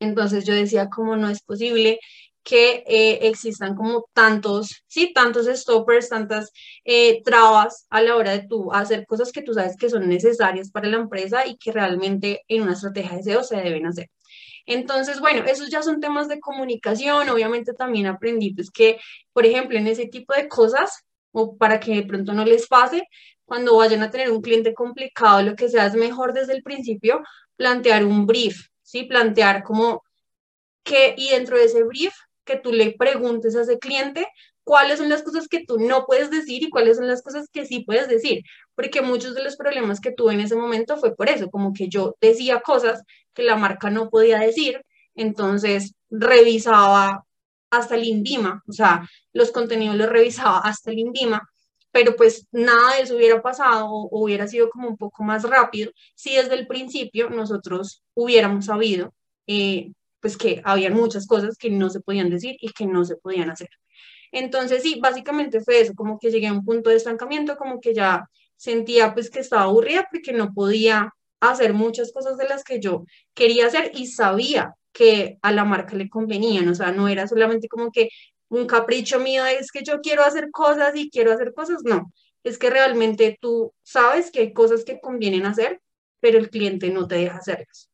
Entonces yo decía, ¿cómo no es posible que eh, existan como tantos, sí, tantos stoppers, tantas eh, trabas a la hora de tú hacer cosas que tú sabes que son necesarias para la empresa y que realmente en una estrategia de SEO se deben hacer. Entonces, bueno, esos ya son temas de comunicación. Obviamente también aprendí pues que, por ejemplo, en ese tipo de cosas, o para que de pronto no les pase, cuando vayan a tener un cliente complicado, lo que sea es mejor desde el principio plantear un brief, ¿sí? Plantear como que, y dentro de ese brief, que tú le preguntes a ese cliente cuáles son las cosas que tú no puedes decir y cuáles son las cosas que sí puedes decir, porque muchos de los problemas que tuve en ese momento fue por eso, como que yo decía cosas que la marca no podía decir, entonces revisaba hasta el INVIMA, o sea, los contenidos los revisaba hasta el INVIMA, pero pues nada de eso hubiera pasado o hubiera sido como un poco más rápido si desde el principio nosotros hubiéramos sabido eh, pues que había muchas cosas que no se podían decir y que no se podían hacer. Entonces, sí, básicamente fue eso, como que llegué a un punto de estancamiento, como que ya sentía pues que estaba aburrida porque no podía hacer muchas cosas de las que yo quería hacer y sabía que a la marca le convenían, o sea, no era solamente como que un capricho mío es que yo quiero hacer cosas y quiero hacer cosas, no, es que realmente tú sabes que hay cosas que convienen hacer, pero el cliente no te deja hacerlas.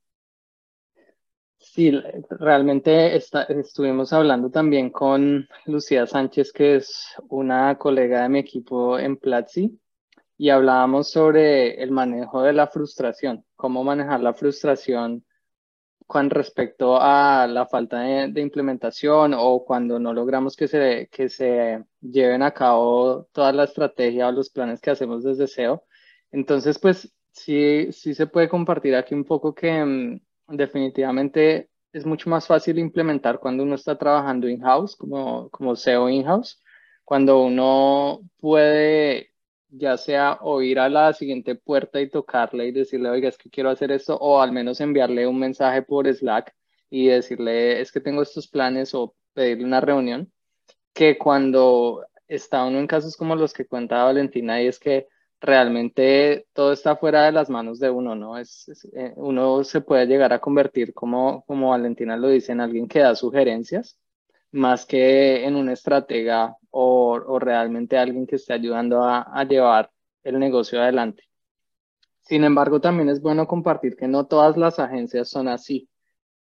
Sí, realmente estuvimos hablando también con Lucía Sánchez, que es una colega de mi equipo en Platzi, y hablábamos sobre el manejo de la frustración, cómo manejar la frustración con respecto a la falta de, implementación o cuando no logramos que se, que se lleven a cabo toda la estrategia o los planes que hacemos desde SEO. Entonces, pues sí, sí se puede compartir aquí un poco que mm, definitivamente es mucho más fácil implementar cuando uno está trabajando in-house, como, como SEO in-house, cuando uno puede ya sea o ir a la siguiente puerta y tocarle y decirle, oiga, es que quiero hacer esto, o al menos enviarle un mensaje por Slack y decirle, es que tengo estos planes o pedirle una reunión, que cuando está uno en casos como los que cuenta Valentina y es que realmente todo está fuera de las manos de uno, ¿no? Es, eh, uno se puede llegar a convertir, como, como Valentina lo dice, en alguien que da sugerencias, más que en un estratega o, o realmente alguien que esté ayudando a, a, llevar el negocio adelante. Sin embargo, también es bueno compartir que no todas las agencias son así,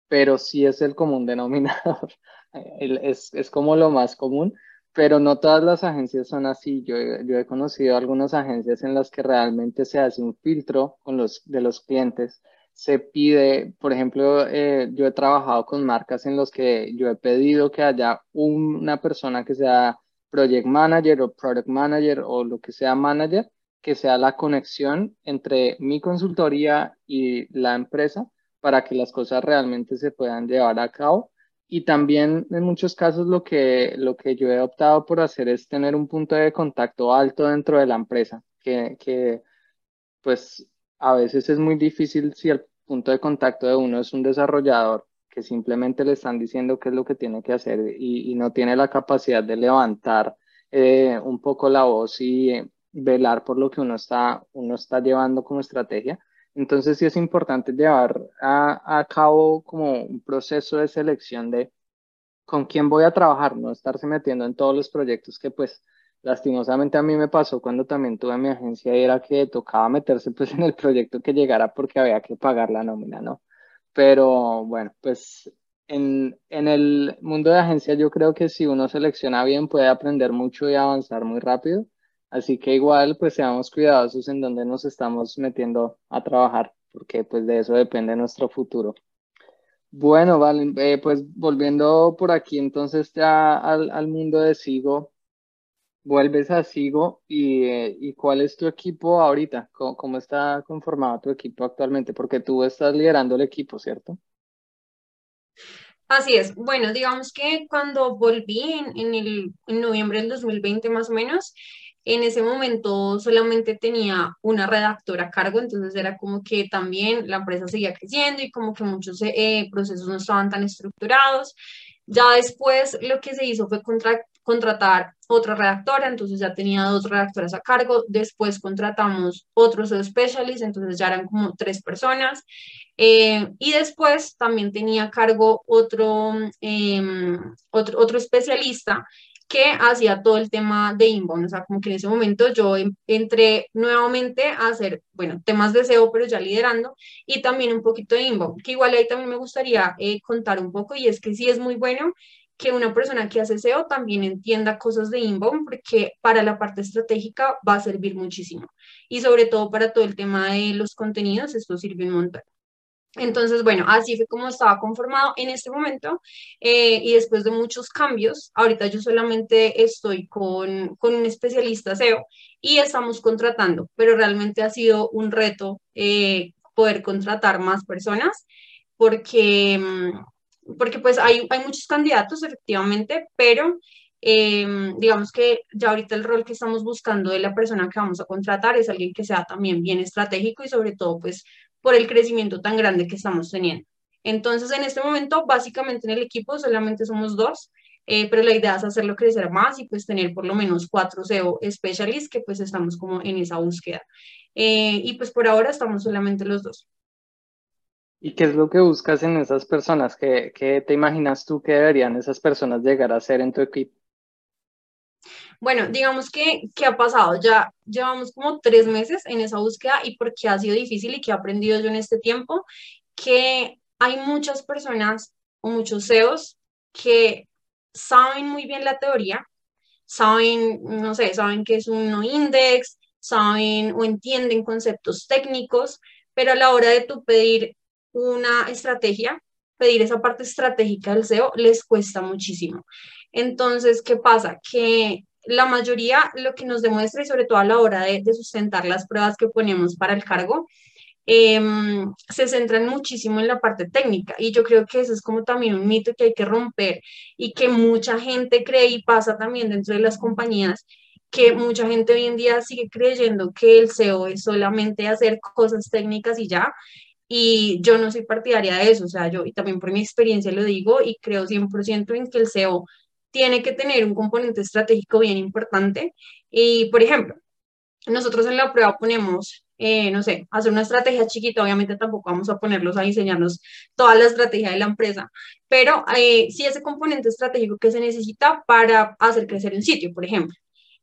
pero sí es el común denominador, es, es como lo más común pero no todas las agencias son así. Yo, he conocido algunas agencias en las que realmente se hace un filtro con los, de los clientes. Se pide, por ejemplo, eh, yo he trabajado con marcas en las que yo he pedido que haya una persona que sea project manager o product manager o lo que sea manager, que sea la conexión entre mi consultoría y la empresa para que las cosas realmente se puedan llevar a cabo y también en muchos casos lo que, lo que yo he optado por hacer es tener un punto de contacto alto dentro de la empresa, que, que pues a veces es muy difícil si el punto de contacto de uno es un desarrollador que simplemente le están diciendo qué es lo que tiene que hacer y, no tiene la capacidad de levantar eh, un poco la voz y eh, velar por lo que uno está, uno está llevando como estrategia entonces sí es importante llevar a, cabo como un proceso de selección de con quién voy a trabajar, no estarse metiendo en todos los proyectos que pues lastimosamente a mí me pasó cuando también tuve mi agencia y era que tocaba meterse pues en el proyecto que llegara porque había que pagar la nómina, ¿no? Pero bueno, pues en, en el mundo de agencia yo creo que si uno selecciona bien puede aprender mucho y avanzar muy rápido. Así que igual pues seamos cuidadosos en donde nos estamos metiendo a trabajar, porque pues de eso depende nuestro futuro. Bueno, vale, eh, pues volviendo por aquí entonces ya al, al mundo de Sigo, vuelves a Sigo y, eh, y ¿cuál es tu equipo ahorita? ¿Cómo, ¿Cómo, está conformado tu equipo actualmente? Porque tú estás liderando el equipo, ¿cierto? Así es. Bueno, digamos que cuando volví en, en el, en noviembre del 2020 más o menos, en ese momento solamente tenía una redactora a cargo, entonces era como que también la empresa seguía creciendo y como que muchos eh, procesos no estaban tan estructurados. Ya después lo que se hizo fue contratar otra redactora, entonces ya tenía dos redactoras a cargo. Después contratamos otros specialist, entonces ya eran como tres personas. Eh, y después también tenía a cargo otro, em, otro, otro especialista que hacía todo el tema de inbound, o sea, como que en ese momento yo entré nuevamente a hacer, bueno, temas de SEO, pero ya liderando, y también un poquito de inbound, que igual ahí también me gustaría eh, contar un poco, y es que sí es muy bueno que una persona que hace SEO también entienda cosas de inbound, porque para la parte estratégica va a servir muchísimo, y sobre todo para todo el tema de los contenidos, esto sirve un montón. Entonces, bueno, así fue como estaba conformado en este momento eh, y después de muchos cambios, ahorita yo solamente estoy con, con, un especialista SEO y estamos contratando, pero realmente ha sido un reto eh, poder contratar más personas porque, mm, porque pues hay, hay muchos candidatos efectivamente, pero eh, digamos que ya ahorita el rol que estamos buscando de la persona que vamos a contratar es alguien que sea también bien estratégico y sobre todo pues por el crecimiento tan grande que estamos teniendo. Entonces, en este momento, básicamente en el equipo solamente somos dos, eh, pero la idea es hacerlo crecer más y pues tener por lo menos cuatro SEO specialists que pues estamos como en esa búsqueda. Eh, y pues por ahora estamos solamente los dos. ¿Y qué es lo que buscas en esas personas? ¿Qué, qué te imaginas tú que deberían esas personas llegar a ser en tu equipo? Bueno, digamos que, ¿qué ha pasado? Ya llevamos como tres meses en esa búsqueda y porque ha sido difícil y que he aprendido yo en este tiempo, que hay muchas personas o muchos CEOs que saben muy bien la teoría, saben, no sé, saben qué es un no index, saben o entienden conceptos técnicos, pero a la hora de tú pedir una estrategia, pedir esa parte estratégica del SEO, les cuesta muchísimo. Entonces, ¿qué pasa? Que la mayoría lo que nos demuestra y sobre todo a la hora de, sustentar las pruebas que ponemos para el cargo, em, se centran muchísimo en la parte técnica y yo creo que eso es como también un mito que hay que romper y que mucha gente cree y pasa también dentro de las compañías que mucha gente hoy en día sigue creyendo que el SEO es solamente hacer cosas técnicas y ya. Y yo no soy partidaria de eso, o sea, yo y también por mi experiencia lo digo y creo 100% en que el SEO tiene que tener un componente estratégico bien importante. Y, por ejemplo, nosotros en la prueba ponemos, eh, no sé, hacer una estrategia chiquita, obviamente tampoco vamos a ponerlos a diseñarnos toda la estrategia de la empresa, pero eh, sí ese componente estratégico que se necesita para hacer crecer un sitio, por ejemplo.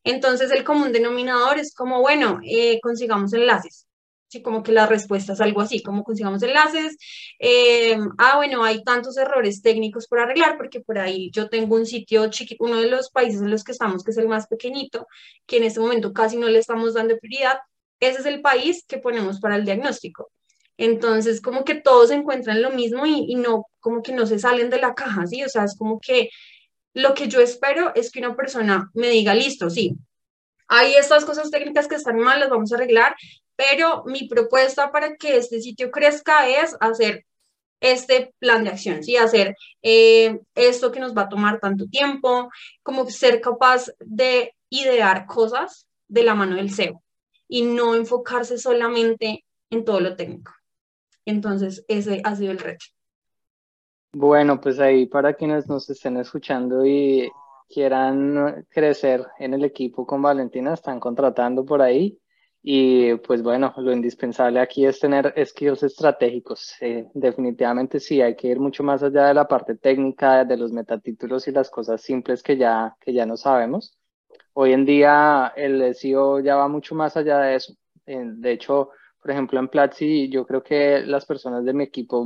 Entonces, el común denominador es como, bueno, eh, consigamos enlaces. Sí, como que la respuesta es algo así, como consigamos enlaces. Eh, ah, bueno, hay tantos errores técnicos por arreglar, porque por ahí yo tengo un sitio chiquito, uno de los países en los que estamos, que es el más pequeñito, que en este momento casi no le estamos dando prioridad. Ese es el país que ponemos para el diagnóstico. Entonces, como que todos encuentran lo mismo y, y no, como que no se salen de la caja, ¿sí? O sea, es como que lo que yo espero es que una persona me diga, listo, sí, hay estas cosas técnicas que están mal, las vamos a arreglar, pero mi propuesta para que este sitio crezca es hacer este plan de acción, ¿sí? Hacer eh, esto que nos va a tomar tanto tiempo, como ser capaz de idear cosas de la mano del SEO y no enfocarse solamente en todo lo técnico. Entonces, ese ha sido el reto. Bueno, pues ahí para quienes nos estén escuchando y quieran crecer en el equipo con Valentina, están contratando por ahí Y pues bueno, lo indispensable aquí es tener skills estratégicos. Eh, definitivamente sí, hay que ir mucho más allá de la parte técnica, de los metatítulos y las cosas simples que ya, que ya no sabemos. Hoy en día el SEO ya va mucho más allá de eso. de hecho, por ejemplo, en Platzi, yo creo que las personas de mi equipo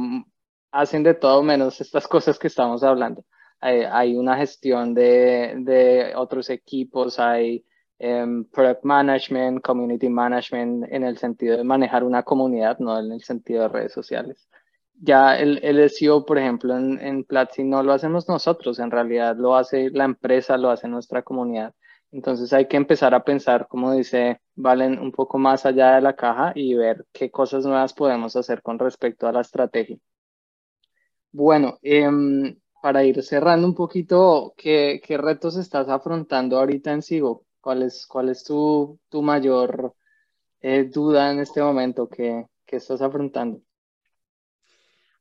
hacen de todo menos estas cosas que estamos hablando. Hay, una gestión de, de otros equipos, hay Em, product management, community management, en el sentido de manejar una comunidad, no en el sentido de redes sociales. Ya el, el SEO, por ejemplo, en, en Platzi no lo hacemos nosotros, en realidad lo hace la empresa, lo hace nuestra comunidad. Entonces hay que empezar a pensar, como dice Valen, un poco más allá de la caja y ver qué cosas nuevas podemos hacer con respecto a la estrategia. Bueno, em, para ir cerrando un poquito, ¿qué, ¿qué, retos estás afrontando ahorita en Sigo? ¿Cuál es, cuál es tu, tu mayor eh, duda en este momento que, que, estás afrontando?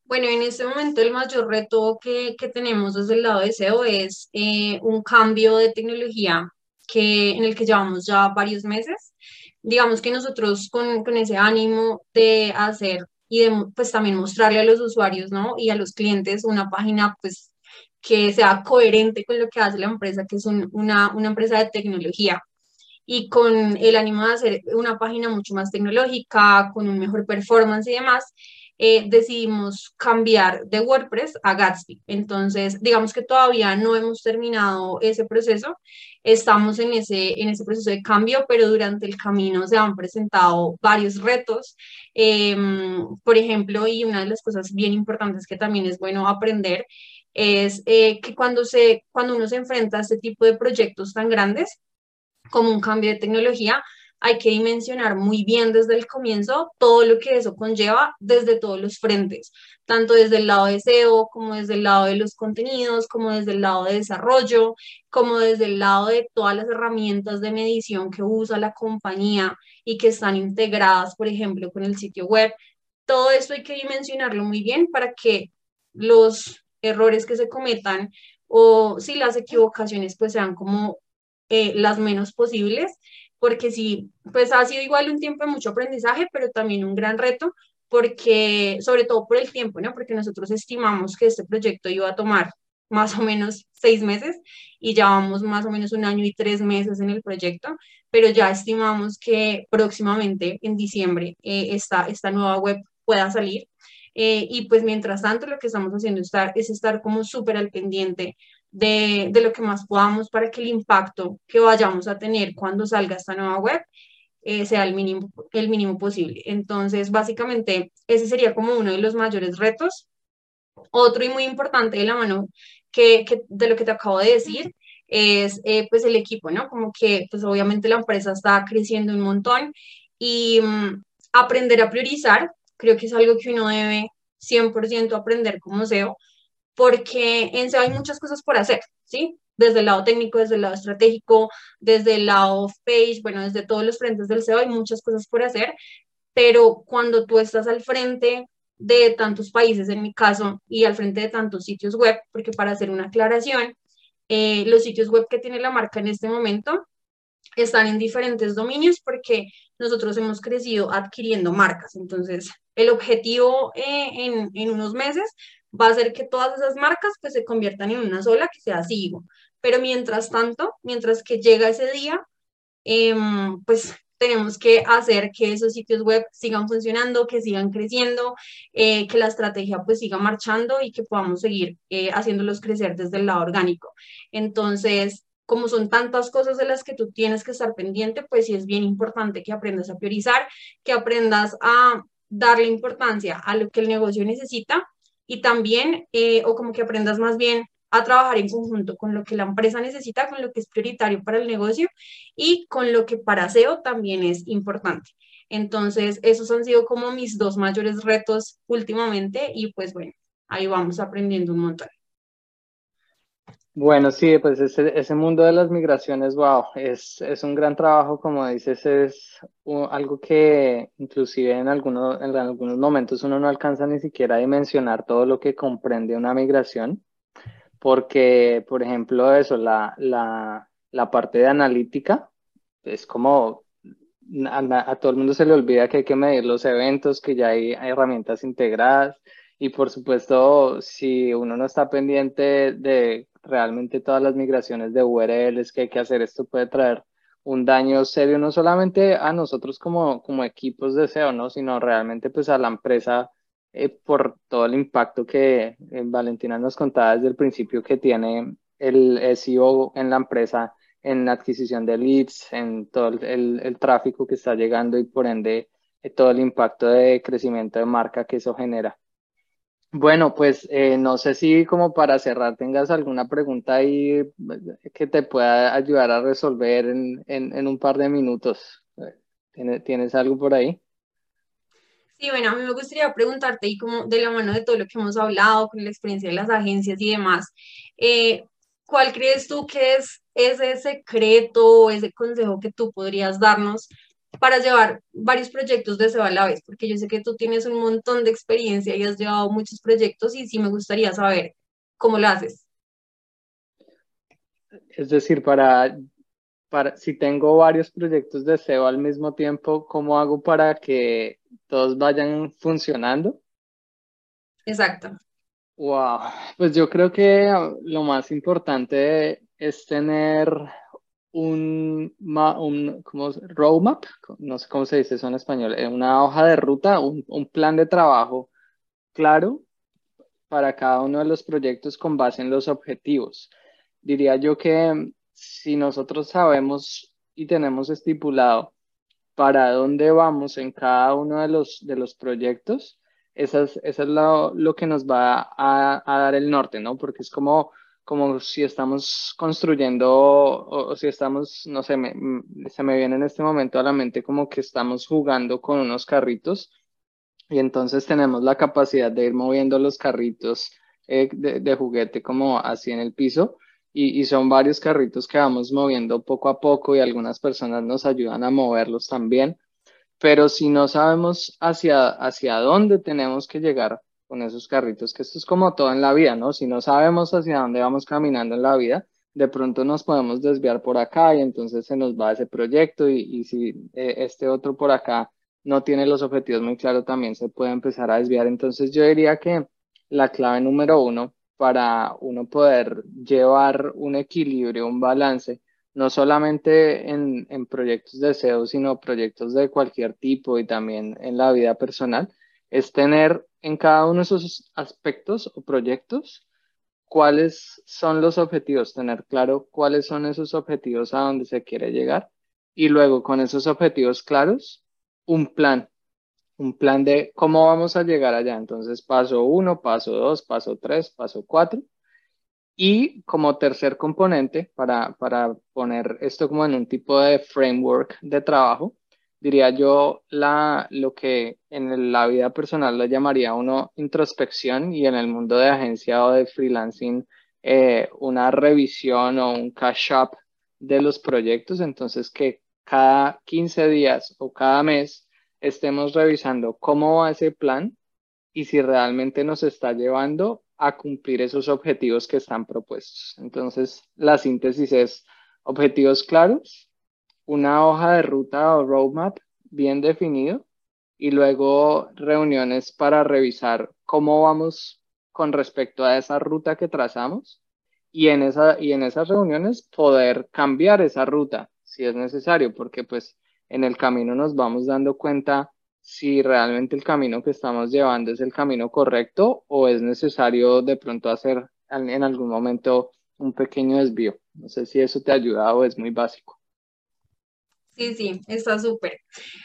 Bueno, en este momento el mayor reto que, que tenemos desde el lado de SEO es eh, un cambio de tecnología que, en el que llevamos ya varios meses. Digamos que nosotros con, con ese ánimo de hacer y de pues también mostrarle a los usuarios ¿no? y a los clientes una página pues que sea coherente con lo que hace la empresa, que es una, una empresa de tecnología y con el ánimo de hacer una página mucho más tecnológica, con un mejor performance y demás, eh, decidimos cambiar de WordPress a Gatsby. Entonces, digamos que todavía no hemos terminado ese proceso, estamos en ese, en ese proceso de cambio, pero durante el camino se han presentado varios retos. Em, por ejemplo, y una de las cosas bien importantes que también es bueno aprender es eh, que cuando, se, cuando uno se enfrenta a este tipo de proyectos tan grandes, como un cambio de tecnología, hay que dimensionar muy bien desde el comienzo todo lo que eso conlleva desde todos los frentes, tanto desde el lado de SEO, como desde el lado de los contenidos, como desde el lado de desarrollo, como desde el lado de todas las herramientas de medición que usa la compañía y que están integradas, por ejemplo, con el sitio web. Todo esto hay que dimensionarlo muy bien para que los errores que se cometan o si las equivocaciones pues sean como eh, las menos posibles, porque sí, pues ha sido igual un tiempo de mucho aprendizaje, pero también un gran reto, porque sobre todo por el tiempo, ¿no? Porque nosotros estimamos que este proyecto iba a tomar más o menos seis meses y ya vamos más o menos un año y tres meses en el proyecto, pero ya estimamos que próximamente en diciembre eh, esta, esta nueva web pueda salir eh, y pues mientras tanto lo que estamos haciendo es estar como súper al pendiente de, de, lo que más podamos para que el impacto que vayamos a tener cuando salga esta nueva web eh, sea el mínimo, el mínimo posible. Entonces, básicamente, ese sería como uno de los mayores retos. Otro y muy importante de la mano que de lo que te acabo de decir es eh, pues el equipo, ¿no? Como que pues obviamente la empresa está creciendo un montón y mm, aprender a priorizar Creo que es algo que uno debe 100% aprender como SEO, porque en SEO hay muchas cosas por hacer, ¿sí? Desde el lado técnico, desde el lado estratégico, desde el lado page, bueno, desde todos los frentes del SEO hay muchas cosas por hacer, pero cuando tú estás al frente de tantos países, en mi caso, y al frente de tantos sitios web, porque para hacer una aclaración, eh, los sitios web que tiene la marca en este momento están en diferentes dominios porque nosotros hemos crecido adquiriendo marcas. Entonces, el objetivo eh, en, en, unos meses va a ser que todas esas marcas pues, se conviertan en una sola que sea Sigo. Pero mientras tanto, mientras que llega ese día, em, pues tenemos que hacer que esos sitios web sigan funcionando, que sigan creciendo, eh, que la estrategia pues siga marchando y que podamos seguir eh, haciéndolos crecer desde el lado orgánico. Entonces, como son tantas cosas de las que tú tienes que estar pendiente, pues sí es bien importante que aprendas a priorizar, que aprendas a darle importancia a lo que el negocio necesita y también, eh, o como que aprendas más bien a trabajar en conjunto con lo que la empresa necesita, con lo que es prioritario para el negocio y con lo que para SEO también es importante. Entonces, esos han sido como mis dos mayores retos últimamente y pues bueno, ahí vamos aprendiendo un montón. Bueno, sí, pues ese, ese mundo de las migraciones, wow, es, es un gran trabajo, como dices, es algo que inclusive en algunos, en algunos momentos uno no alcanza ni siquiera a dimensionar todo lo que comprende una migración, porque, por ejemplo, eso, la, la, la parte de analítica es como a, todo el mundo se le olvida que hay que medir los eventos, que ya hay, herramientas integradas y por supuesto, si uno no está pendiente de realmente todas las migraciones de URLs que hay que hacer, esto puede traer un daño serio no solamente a nosotros como, como equipos de SEO, ¿no? sino realmente pues a la empresa eh, por todo el impacto que eh, Valentina nos contaba desde el principio que tiene el SEO en la empresa en la adquisición de leads, en todo el, el, tráfico que está llegando y por ende eh, todo el impacto de crecimiento de marca que eso genera. Bueno, pues eh, no sé si como para cerrar tengas alguna pregunta ahí eh, que te pueda ayudar a resolver en, en, en un par de minutos. ¿Tienes, ¿Tienes algo por ahí? Sí, bueno, a mí me gustaría preguntarte y como de la mano de todo lo que hemos hablado, con la experiencia de las agencias y demás, eh, ¿cuál crees tú que es ese secreto o ese consejo que tú podrías darnos para llevar varios proyectos de SEO a la vez? Porque yo sé que tú tienes un montón de experiencia y has llevado muchos proyectos y sí me gustaría saber cómo lo haces. Es decir, para, para si tengo varios proyectos de SEO al mismo tiempo, ¿cómo hago para que todos vayan funcionando? Exacto. Wow, pues yo creo que lo más importante es tener un, un como roadmap, no sé cómo se dice eso en español, eh, una hoja de ruta, un, un plan de trabajo claro para cada uno de los proyectos con base en los objetivos. Diría yo que si nosotros sabemos y tenemos estipulado para dónde vamos en cada uno de los, de los proyectos, eso es, eso es lo, lo, que nos va a, a, dar el norte, ¿no? Porque es como, como si estamos construyendo o, si estamos, no sé, me, se me viene en este momento a la mente como que estamos jugando con unos carritos y entonces tenemos la capacidad de ir moviendo los carritos eh, de, de, juguete como así en el piso y, y son varios carritos que vamos moviendo poco a poco y algunas personas nos ayudan a moverlos también pero si no sabemos hacia, hacia dónde tenemos que llegar con esos carritos, que esto es como todo en la vida, ¿no? Si no sabemos hacia dónde vamos caminando en la vida, de pronto nos podemos desviar por acá y entonces se nos va ese proyecto y, y si eh, este otro por acá no tiene los objetivos muy claros, también se puede empezar a desviar. Entonces yo diría que la clave número uno para uno poder llevar un equilibrio, un balance, no solamente en, en, proyectos de SEO, sino proyectos de cualquier tipo y también en la vida personal, es tener en cada uno de esos aspectos o proyectos cuáles son los objetivos, tener claro cuáles son esos objetivos a donde se quiere llegar y luego con esos objetivos claros, un plan, un plan de cómo vamos a llegar allá. Entonces, paso uno, paso dos, paso tres, paso cuatro y como tercer componente, para, para poner esto como en un tipo de framework de trabajo, diría yo la, lo que en la vida personal le llamaría uno introspección y en el mundo de agencia o de freelancing eh, una revisión o un cash up de los proyectos. Entonces que cada 15 días o cada mes estemos revisando cómo va ese plan y si realmente nos está llevando a cumplir esos objetivos que están propuestos. Entonces, la síntesis es objetivos claros, una hoja de ruta o roadmap bien definido y luego reuniones para revisar cómo vamos con respecto a esa ruta que trazamos y en, esa, y en esas reuniones poder cambiar esa ruta si es necesario, porque pues en el camino nos vamos dando cuenta si realmente el camino que estamos llevando es el camino correcto o es necesario de pronto hacer en algún momento un pequeño desvío. No sé si eso te ha ayudado o es muy básico. Sí, sí, está súper.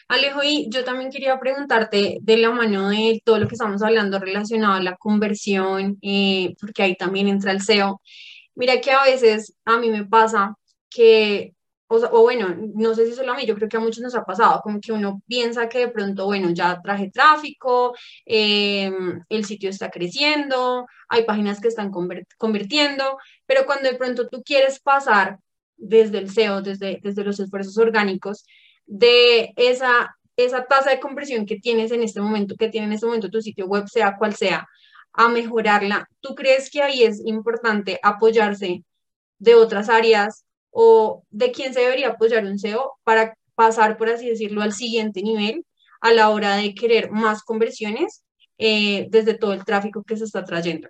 Alejo, y yo también quería preguntarte de la mano de todo lo que estamos hablando relacionado a la conversión, eh, porque ahí también entra el SEO. Mira que a veces a mí me pasa que o, bueno, no sé si solo a mí, yo creo que a muchos nos ha pasado, como que uno piensa que de pronto, bueno, ya traje tráfico, em, el sitio está creciendo, hay páginas que están convirtiendo, pero cuando de pronto tú quieres pasar desde el SEO, desde, desde los esfuerzos orgánicos, de esa, esa tasa de conversión que tienes en este momento, que tiene en este momento tu sitio web, sea cual sea, a mejorarla, ¿tú crees que ahí es importante apoyarse de otras áreas o de quién se debería apoyar un SEO para pasar, por así decirlo, al siguiente nivel a la hora de querer más conversiones eh, desde todo el tráfico que se está trayendo?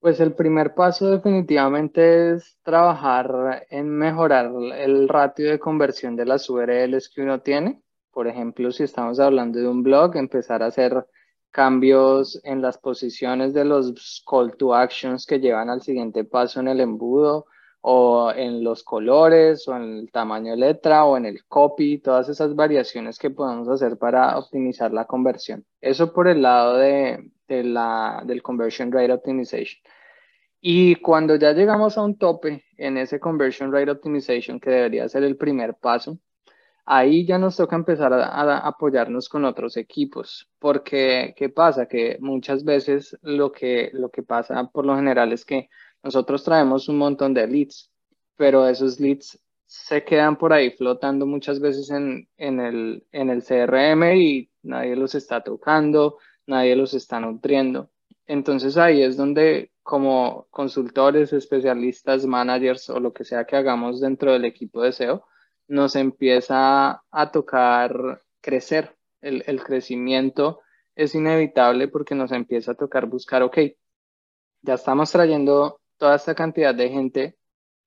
Pues el primer paso definitivamente es trabajar en mejorar el ratio de conversión de las URLs que uno tiene. Por ejemplo, si estamos hablando de un blog, empezar a hacer cambios en las posiciones de los call to actions que llevan al siguiente paso en el embudo o en los colores o en el tamaño de letra o en el copy, todas esas variaciones que podemos hacer para optimizar la conversión. Eso por el lado de, de la, del Conversion Rate Optimization. Y cuando ya llegamos a un tope en ese Conversion Rate Optimization, que debería ser el primer paso, ahí ya nos toca empezar a, a, apoyarnos con otros equipos, porque ¿qué pasa? Que muchas veces lo que, lo que pasa por lo general es que nosotros traemos un montón de leads, pero esos leads se quedan por ahí flotando muchas veces en, en, el, en el CRM y nadie los está tocando, nadie los está nutriendo. Entonces ahí es donde como consultores, especialistas, managers o lo que sea que hagamos dentro del equipo de SEO, nos empieza a tocar crecer. El, el crecimiento es inevitable porque nos empieza a tocar buscar, ok, ya estamos trayendo toda esta cantidad de gente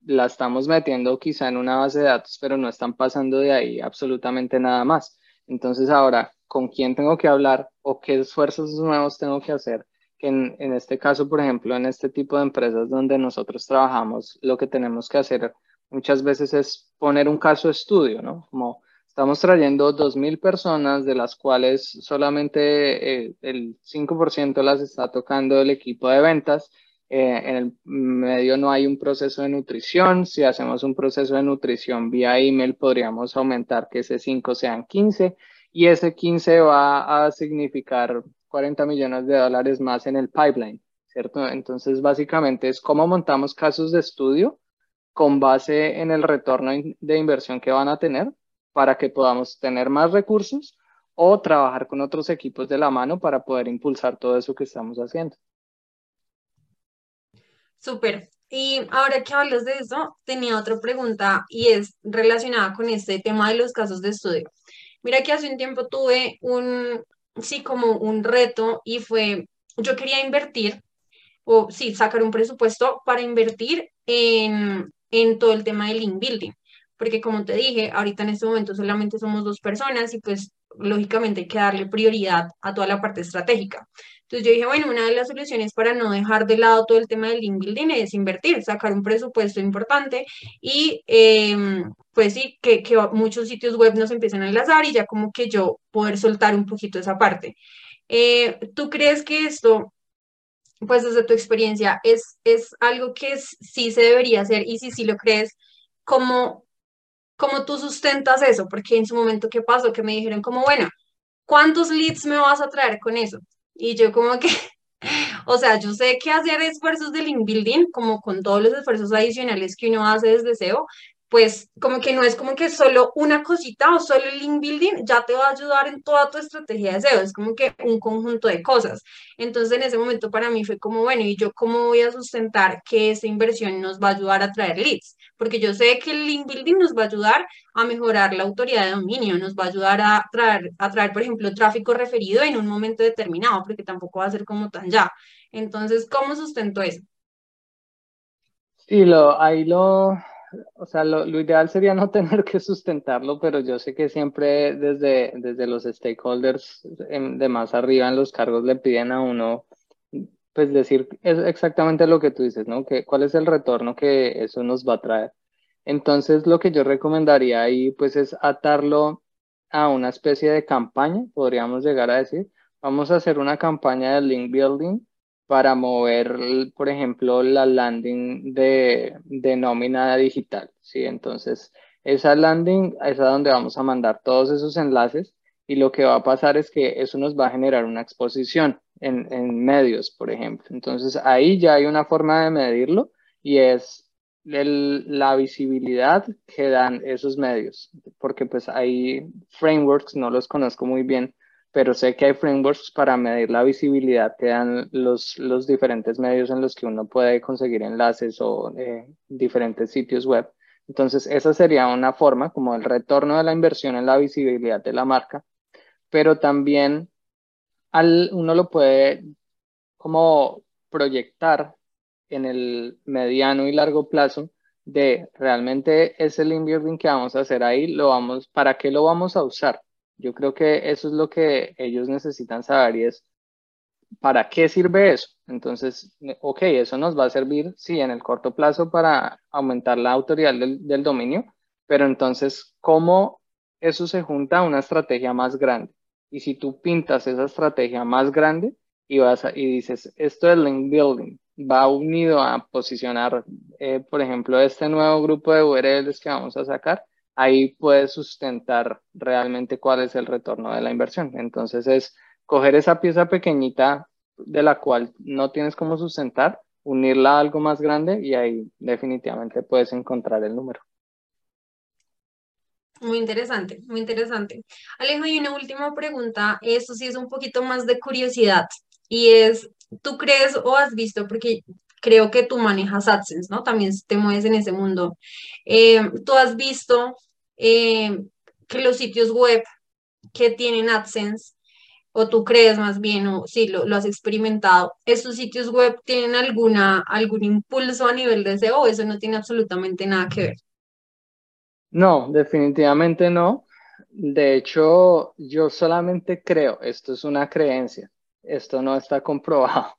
la estamos metiendo quizá en una base de datos, pero no están pasando de ahí absolutamente nada más. Entonces ahora, ¿con quién tengo que hablar o qué esfuerzos nuevos tengo que hacer? Que en, este caso, por ejemplo, en este tipo de empresas donde nosotros trabajamos, lo que tenemos que hacer muchas veces es poner un caso estudio, ¿no? Como estamos trayendo 2.000 personas, de las cuales solamente eh, el 5% las está tocando el equipo de ventas, eh, en el medio no hay un proceso de nutrición. Si hacemos un proceso de nutrición vía email, podríamos aumentar que ese 5 sean 15 y ese 15 va a significar 40 millones de dólares más en el pipeline, ¿cierto? Entonces, básicamente es cómo montamos casos de estudio con base en el retorno de inversión que van a tener para que podamos tener más recursos o trabajar con otros equipos de la mano para poder impulsar todo eso que estamos haciendo. Súper. Y ahora que hablas de eso, tenía otra pregunta y es relacionada con este tema de los casos de estudio. Mira que hace un tiempo tuve un, sí, como un reto y fue, yo quería invertir, o sí, sacar un presupuesto para invertir en, en todo el tema del link building. Porque como te dije, ahorita en este momento solamente somos dos personas y pues lógicamente hay que darle prioridad a toda la parte estratégica. Entonces yo dije, bueno, una de las soluciones para no dejar de lado todo el tema del link building es invertir, sacar un presupuesto importante y em, pues sí, que, que, muchos sitios web nos empiecen a enlazar y ya como que yo poder soltar un poquito esa parte. Eh, ¿Tú crees que esto, pues desde tu experiencia, es, es algo que sí se debería hacer y si sí lo crees, ¿cómo, ¿cómo tú sustentas eso? Porque en su momento, ¿qué pasó? Que me dijeron como, bueno, ¿cuántos leads me vas a traer con eso? Y yo como que, o sea, yo sé que hacer esfuerzos de link building, como con todos los esfuerzos adicionales que uno hace desde SEO, pues como que no es como que solo una cosita o solo el link building ya te va a ayudar en toda tu estrategia de SEO, es como que un conjunto de cosas. Entonces en ese momento para mí fue como, bueno, ¿y yo cómo voy a sustentar que esa inversión nos va a ayudar a traer leads? Porque yo sé que el link building nos va a ayudar a mejorar la autoridad de dominio, nos va a ayudar a traer, a traer, por ejemplo, tráfico referido en un momento determinado, porque tampoco va a ser como tan ya. Entonces, ¿cómo sustento eso? Sí, lo, ahí lo, o sea, lo, ideal sería no tener que sustentarlo, pero yo sé que siempre desde, desde los stakeholders de más arriba en los cargos le piden a uno, pues decir es exactamente lo que tú dices, ¿no? Que, ¿Cuál es el retorno que eso nos va a traer? Entonces, lo que yo recomendaría ahí, pues es atarlo a una especie de campaña, podríamos llegar a decir. Vamos a hacer una campaña de link building para mover, por ejemplo, la landing de, de nómina digital. ¿sí? Entonces, esa landing es a donde vamos a mandar todos esos enlaces y lo que va a pasar es que eso nos va a generar una exposición en, en medios, por ejemplo. Entonces, ahí ya hay una forma de medirlo y es la visibilidad que dan esos medios, porque pues hay frameworks, no los conozco muy bien, pero sé que hay frameworks para medir la visibilidad que dan los, los diferentes medios en los que uno puede conseguir enlaces o eh, diferentes sitios web. Entonces, esa sería una forma como el retorno de la inversión en la visibilidad de la marca, pero también al, uno lo puede como proyectar en el mediano y largo plazo de realmente ese link building que vamos a hacer ahí, lo vamos, ¿para qué lo vamos a usar? Yo creo que eso es lo que ellos necesitan saber y es, ¿para qué sirve eso? Entonces, ok, eso nos va a servir, sí, en el corto plazo para aumentar la autoridad del, dominio, pero entonces, ¿cómo eso se junta a una estrategia más grande? Y si tú pintas esa estrategia más grande y, vas y dices, esto es link building, va unido a posicionar, eh, por ejemplo, este nuevo grupo de URLs que vamos a sacar, ahí puedes sustentar realmente cuál es el retorno de la inversión. Entonces es coger esa pieza pequeñita de la cual no tienes cómo sustentar, unirla a algo más grande y ahí definitivamente puedes encontrar el número. Muy interesante, muy interesante. Alejo, y una última pregunta, esto sí es un poquito más de curiosidad y es, ¿tú crees o has visto, porque creo que tú manejas AdSense, ¿no? También te mueves en ese mundo. Eh, ¿Tú has visto eh, que los sitios web que tienen AdSense, o tú crees más bien, o si lo, has experimentado, ¿estos sitios web tienen alguna, algún impulso a nivel de SEO eso no tiene absolutamente nada que ver? No, definitivamente no. De hecho, yo solamente creo, esto es una creencia, esto no está comprobado,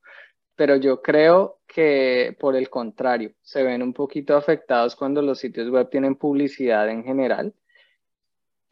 pero yo creo que por el contrario, se ven un poquito afectados cuando los sitios web tienen publicidad en general.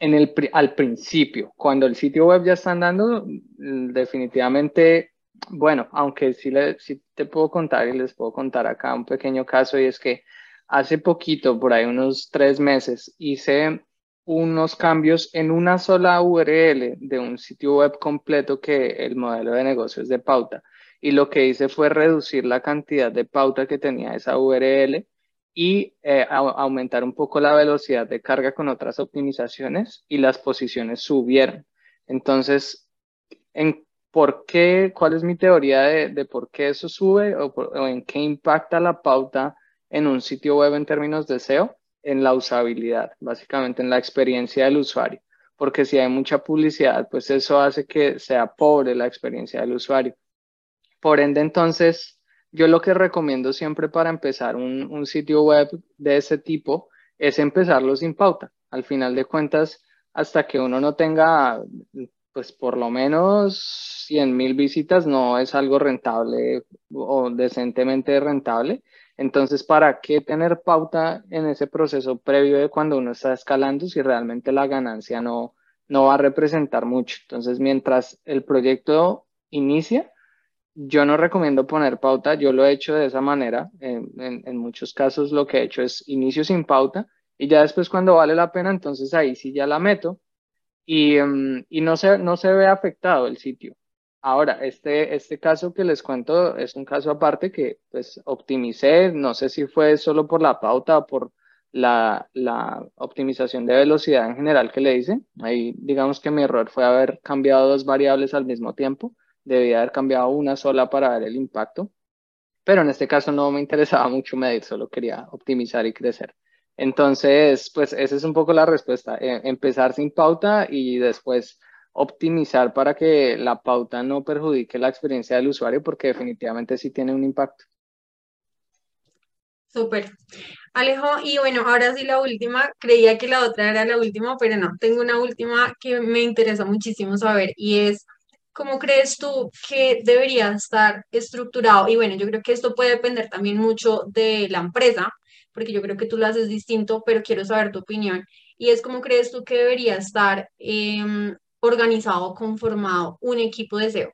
En el, al principio, cuando el sitio web ya está andando, mm, definitivamente, bueno, aunque sí, le, sí te puedo contar y les puedo contar acá un pequeño caso y es que hace poquito, por ahí unos tres meses, hice unos cambios en una sola URL de un sitio web completo que el modelo de negocio es de pauta y lo que hice fue reducir la cantidad de pauta que tenía esa URL y eh, aumentar un poco la velocidad de carga con otras optimizaciones y las posiciones subieron. Entonces, en por qué, cuál es mi teoría de, por qué eso sube o, o, en qué impacta la pauta en un sitio web en términos de SEO, en la usabilidad, básicamente en la experiencia del usuario. Porque si hay mucha publicidad, pues eso hace que sea pobre la experiencia del usuario. Por ende, entonces, yo lo que recomiendo siempre para empezar un, sitio web de ese tipo es empezarlo sin pauta. Al final de cuentas, hasta que uno no tenga, pues por lo menos 100 mil visitas, no es algo rentable o decentemente rentable. Entonces, ¿para qué tener pauta en ese proceso previo de cuando uno está escalando si realmente la ganancia no, no va a representar mucho? Entonces, mientras el proyecto inicia, yo no recomiendo poner pauta, yo lo he hecho de esa manera. En, muchos casos lo que he hecho es inicio sin pauta y ya después cuando vale la pena, entonces ahí sí ya la meto y, em, y no, se, no se ve afectado el sitio. Ahora, este, este caso que les cuento es un caso aparte que pues optimicé, no sé si fue solo por la pauta o por la, la optimización de velocidad en general que le hice. Ahí digamos que mi error fue haber cambiado dos variables al mismo tiempo debía haber cambiado una sola para ver el impacto, pero en este caso no me interesaba mucho medir, solo quería optimizar y crecer. Entonces, pues esa es un poco la respuesta, eh, empezar sin pauta y después optimizar para que la pauta no perjudique la experiencia del usuario porque definitivamente sí tiene un impacto. Súper. Alejo, y bueno, ahora sí la última, creía que la otra era la última, pero no, tengo una última que me interesa muchísimo saber y es, ¿Cómo crees tú que debería estar estructurado? Y bueno, yo creo que esto puede depender también mucho de la empresa, porque yo creo que tú lo haces distinto, pero quiero saber tu opinión. Y es cómo crees tú que debería estar eh, organizado, conformado un equipo de SEO.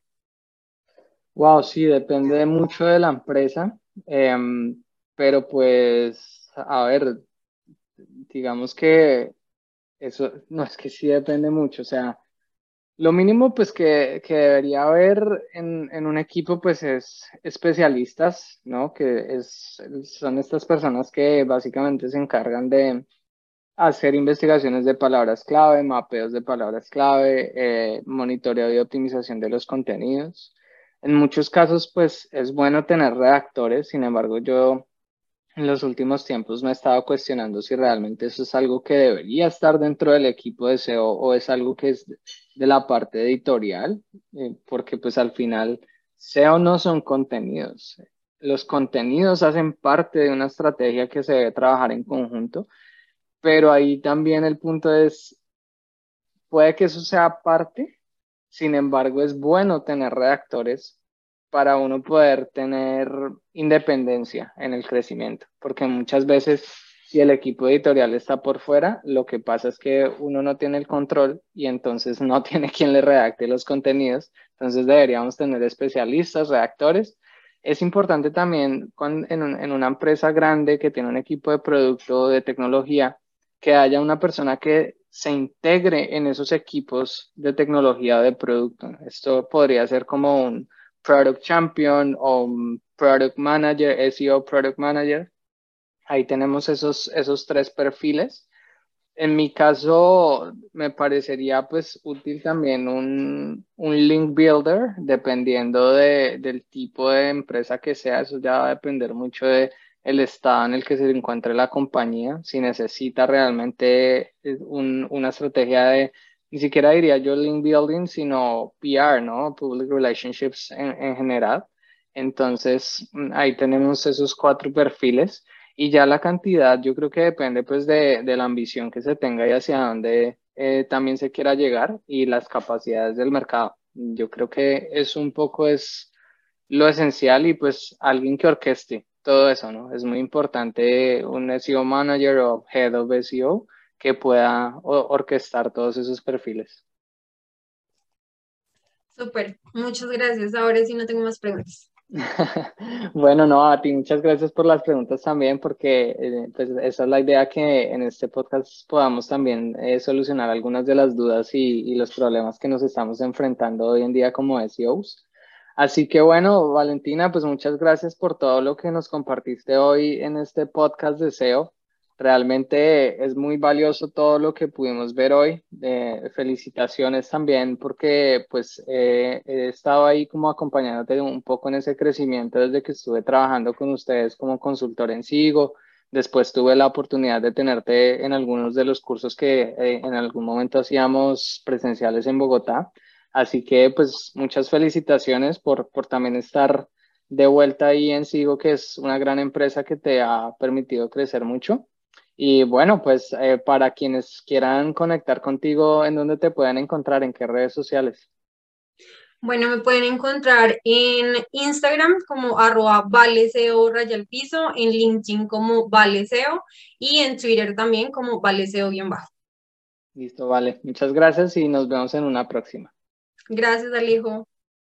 Wow, sí, depende mucho de la empresa, em, pero pues, a ver, digamos que eso, no es que sí depende mucho, o sea, lo mínimo pues que, que debería haber en, en, un equipo pues es especialistas, ¿no? Que es, son estas personas que básicamente se encargan de hacer investigaciones de palabras clave, mapeos de palabras clave, eh, monitoreo y optimización de los contenidos. En muchos casos pues es bueno tener redactores, sin embargo yo en los últimos tiempos me he estado cuestionando si realmente eso es algo que debería estar dentro del equipo de SEO o es algo que es de la parte editorial, eh, porque pues al final SEO no son contenidos. Los contenidos hacen parte de una estrategia que se debe trabajar en conjunto, pero ahí también el punto es, puede que eso sea parte, sin embargo es bueno tener redactores para uno poder tener independencia en el crecimiento, porque muchas veces si el equipo editorial está por fuera, lo que pasa es que uno no tiene el control y entonces no tiene quien le redacte los contenidos, entonces deberíamos tener especialistas, redactores. Es importante también en, en una empresa grande que tiene un equipo de producto, de tecnología, que haya una persona que se integre en esos equipos de tecnología de producto. Esto podría ser como un Product Champion o Product Manager, SEO Product Manager. Ahí tenemos esos, esos tres perfiles. En mi caso, me parecería pues útil también un, un link builder, dependiendo de, del tipo de empresa que sea. Eso ya va a depender mucho de el estado en el que se encuentre la compañía, si necesita realmente un, una estrategia de ni siquiera diría yo link building, sino PR, ¿no? Public Relationships en, general. Entonces, mm, ahí tenemos esos cuatro perfiles y ya la cantidad yo creo que depende pues de, de la ambición que se tenga y hacia dónde eh, también se quiera llegar y las capacidades del mercado. Yo creo que es un poco es lo esencial y pues alguien que orqueste todo eso, ¿no? Es muy importante un SEO manager o head of SEO que pueda orquestar todos esos perfiles. Súper, muchas gracias. Ahora sí no tengo más preguntas. bueno, no, a ti muchas gracias por las preguntas también, porque eh, pues, esa es la idea que en este podcast podamos también eh, solucionar algunas de las dudas y, y, los problemas que nos estamos enfrentando hoy en día como SEOs. Así que bueno, Valentina, pues muchas gracias por todo lo que nos compartiste hoy en este podcast de SEO. Realmente es muy valioso todo lo que pudimos ver hoy. Eh, felicitaciones también porque pues eh, he estado ahí como acompañándote un poco en ese crecimiento desde que estuve trabajando con ustedes como consultor en SIGO. Después tuve la oportunidad de tenerte en algunos de los cursos que eh, en algún momento hacíamos presenciales en Bogotá. Así que pues muchas felicitaciones por, por también estar de vuelta ahí en SIGO, que es una gran empresa que te ha permitido crecer mucho. Y bueno, pues eh, para quienes quieran conectar contigo, ¿en dónde te pueden encontrar? ¿En qué redes sociales? Bueno, me pueden encontrar en Instagram como arroba valeseo piso, en LinkedIn como valeseo y en Twitter también como valeseo bien bajo. Listo, vale. Muchas gracias y nos vemos en una próxima. Gracias, Alijo.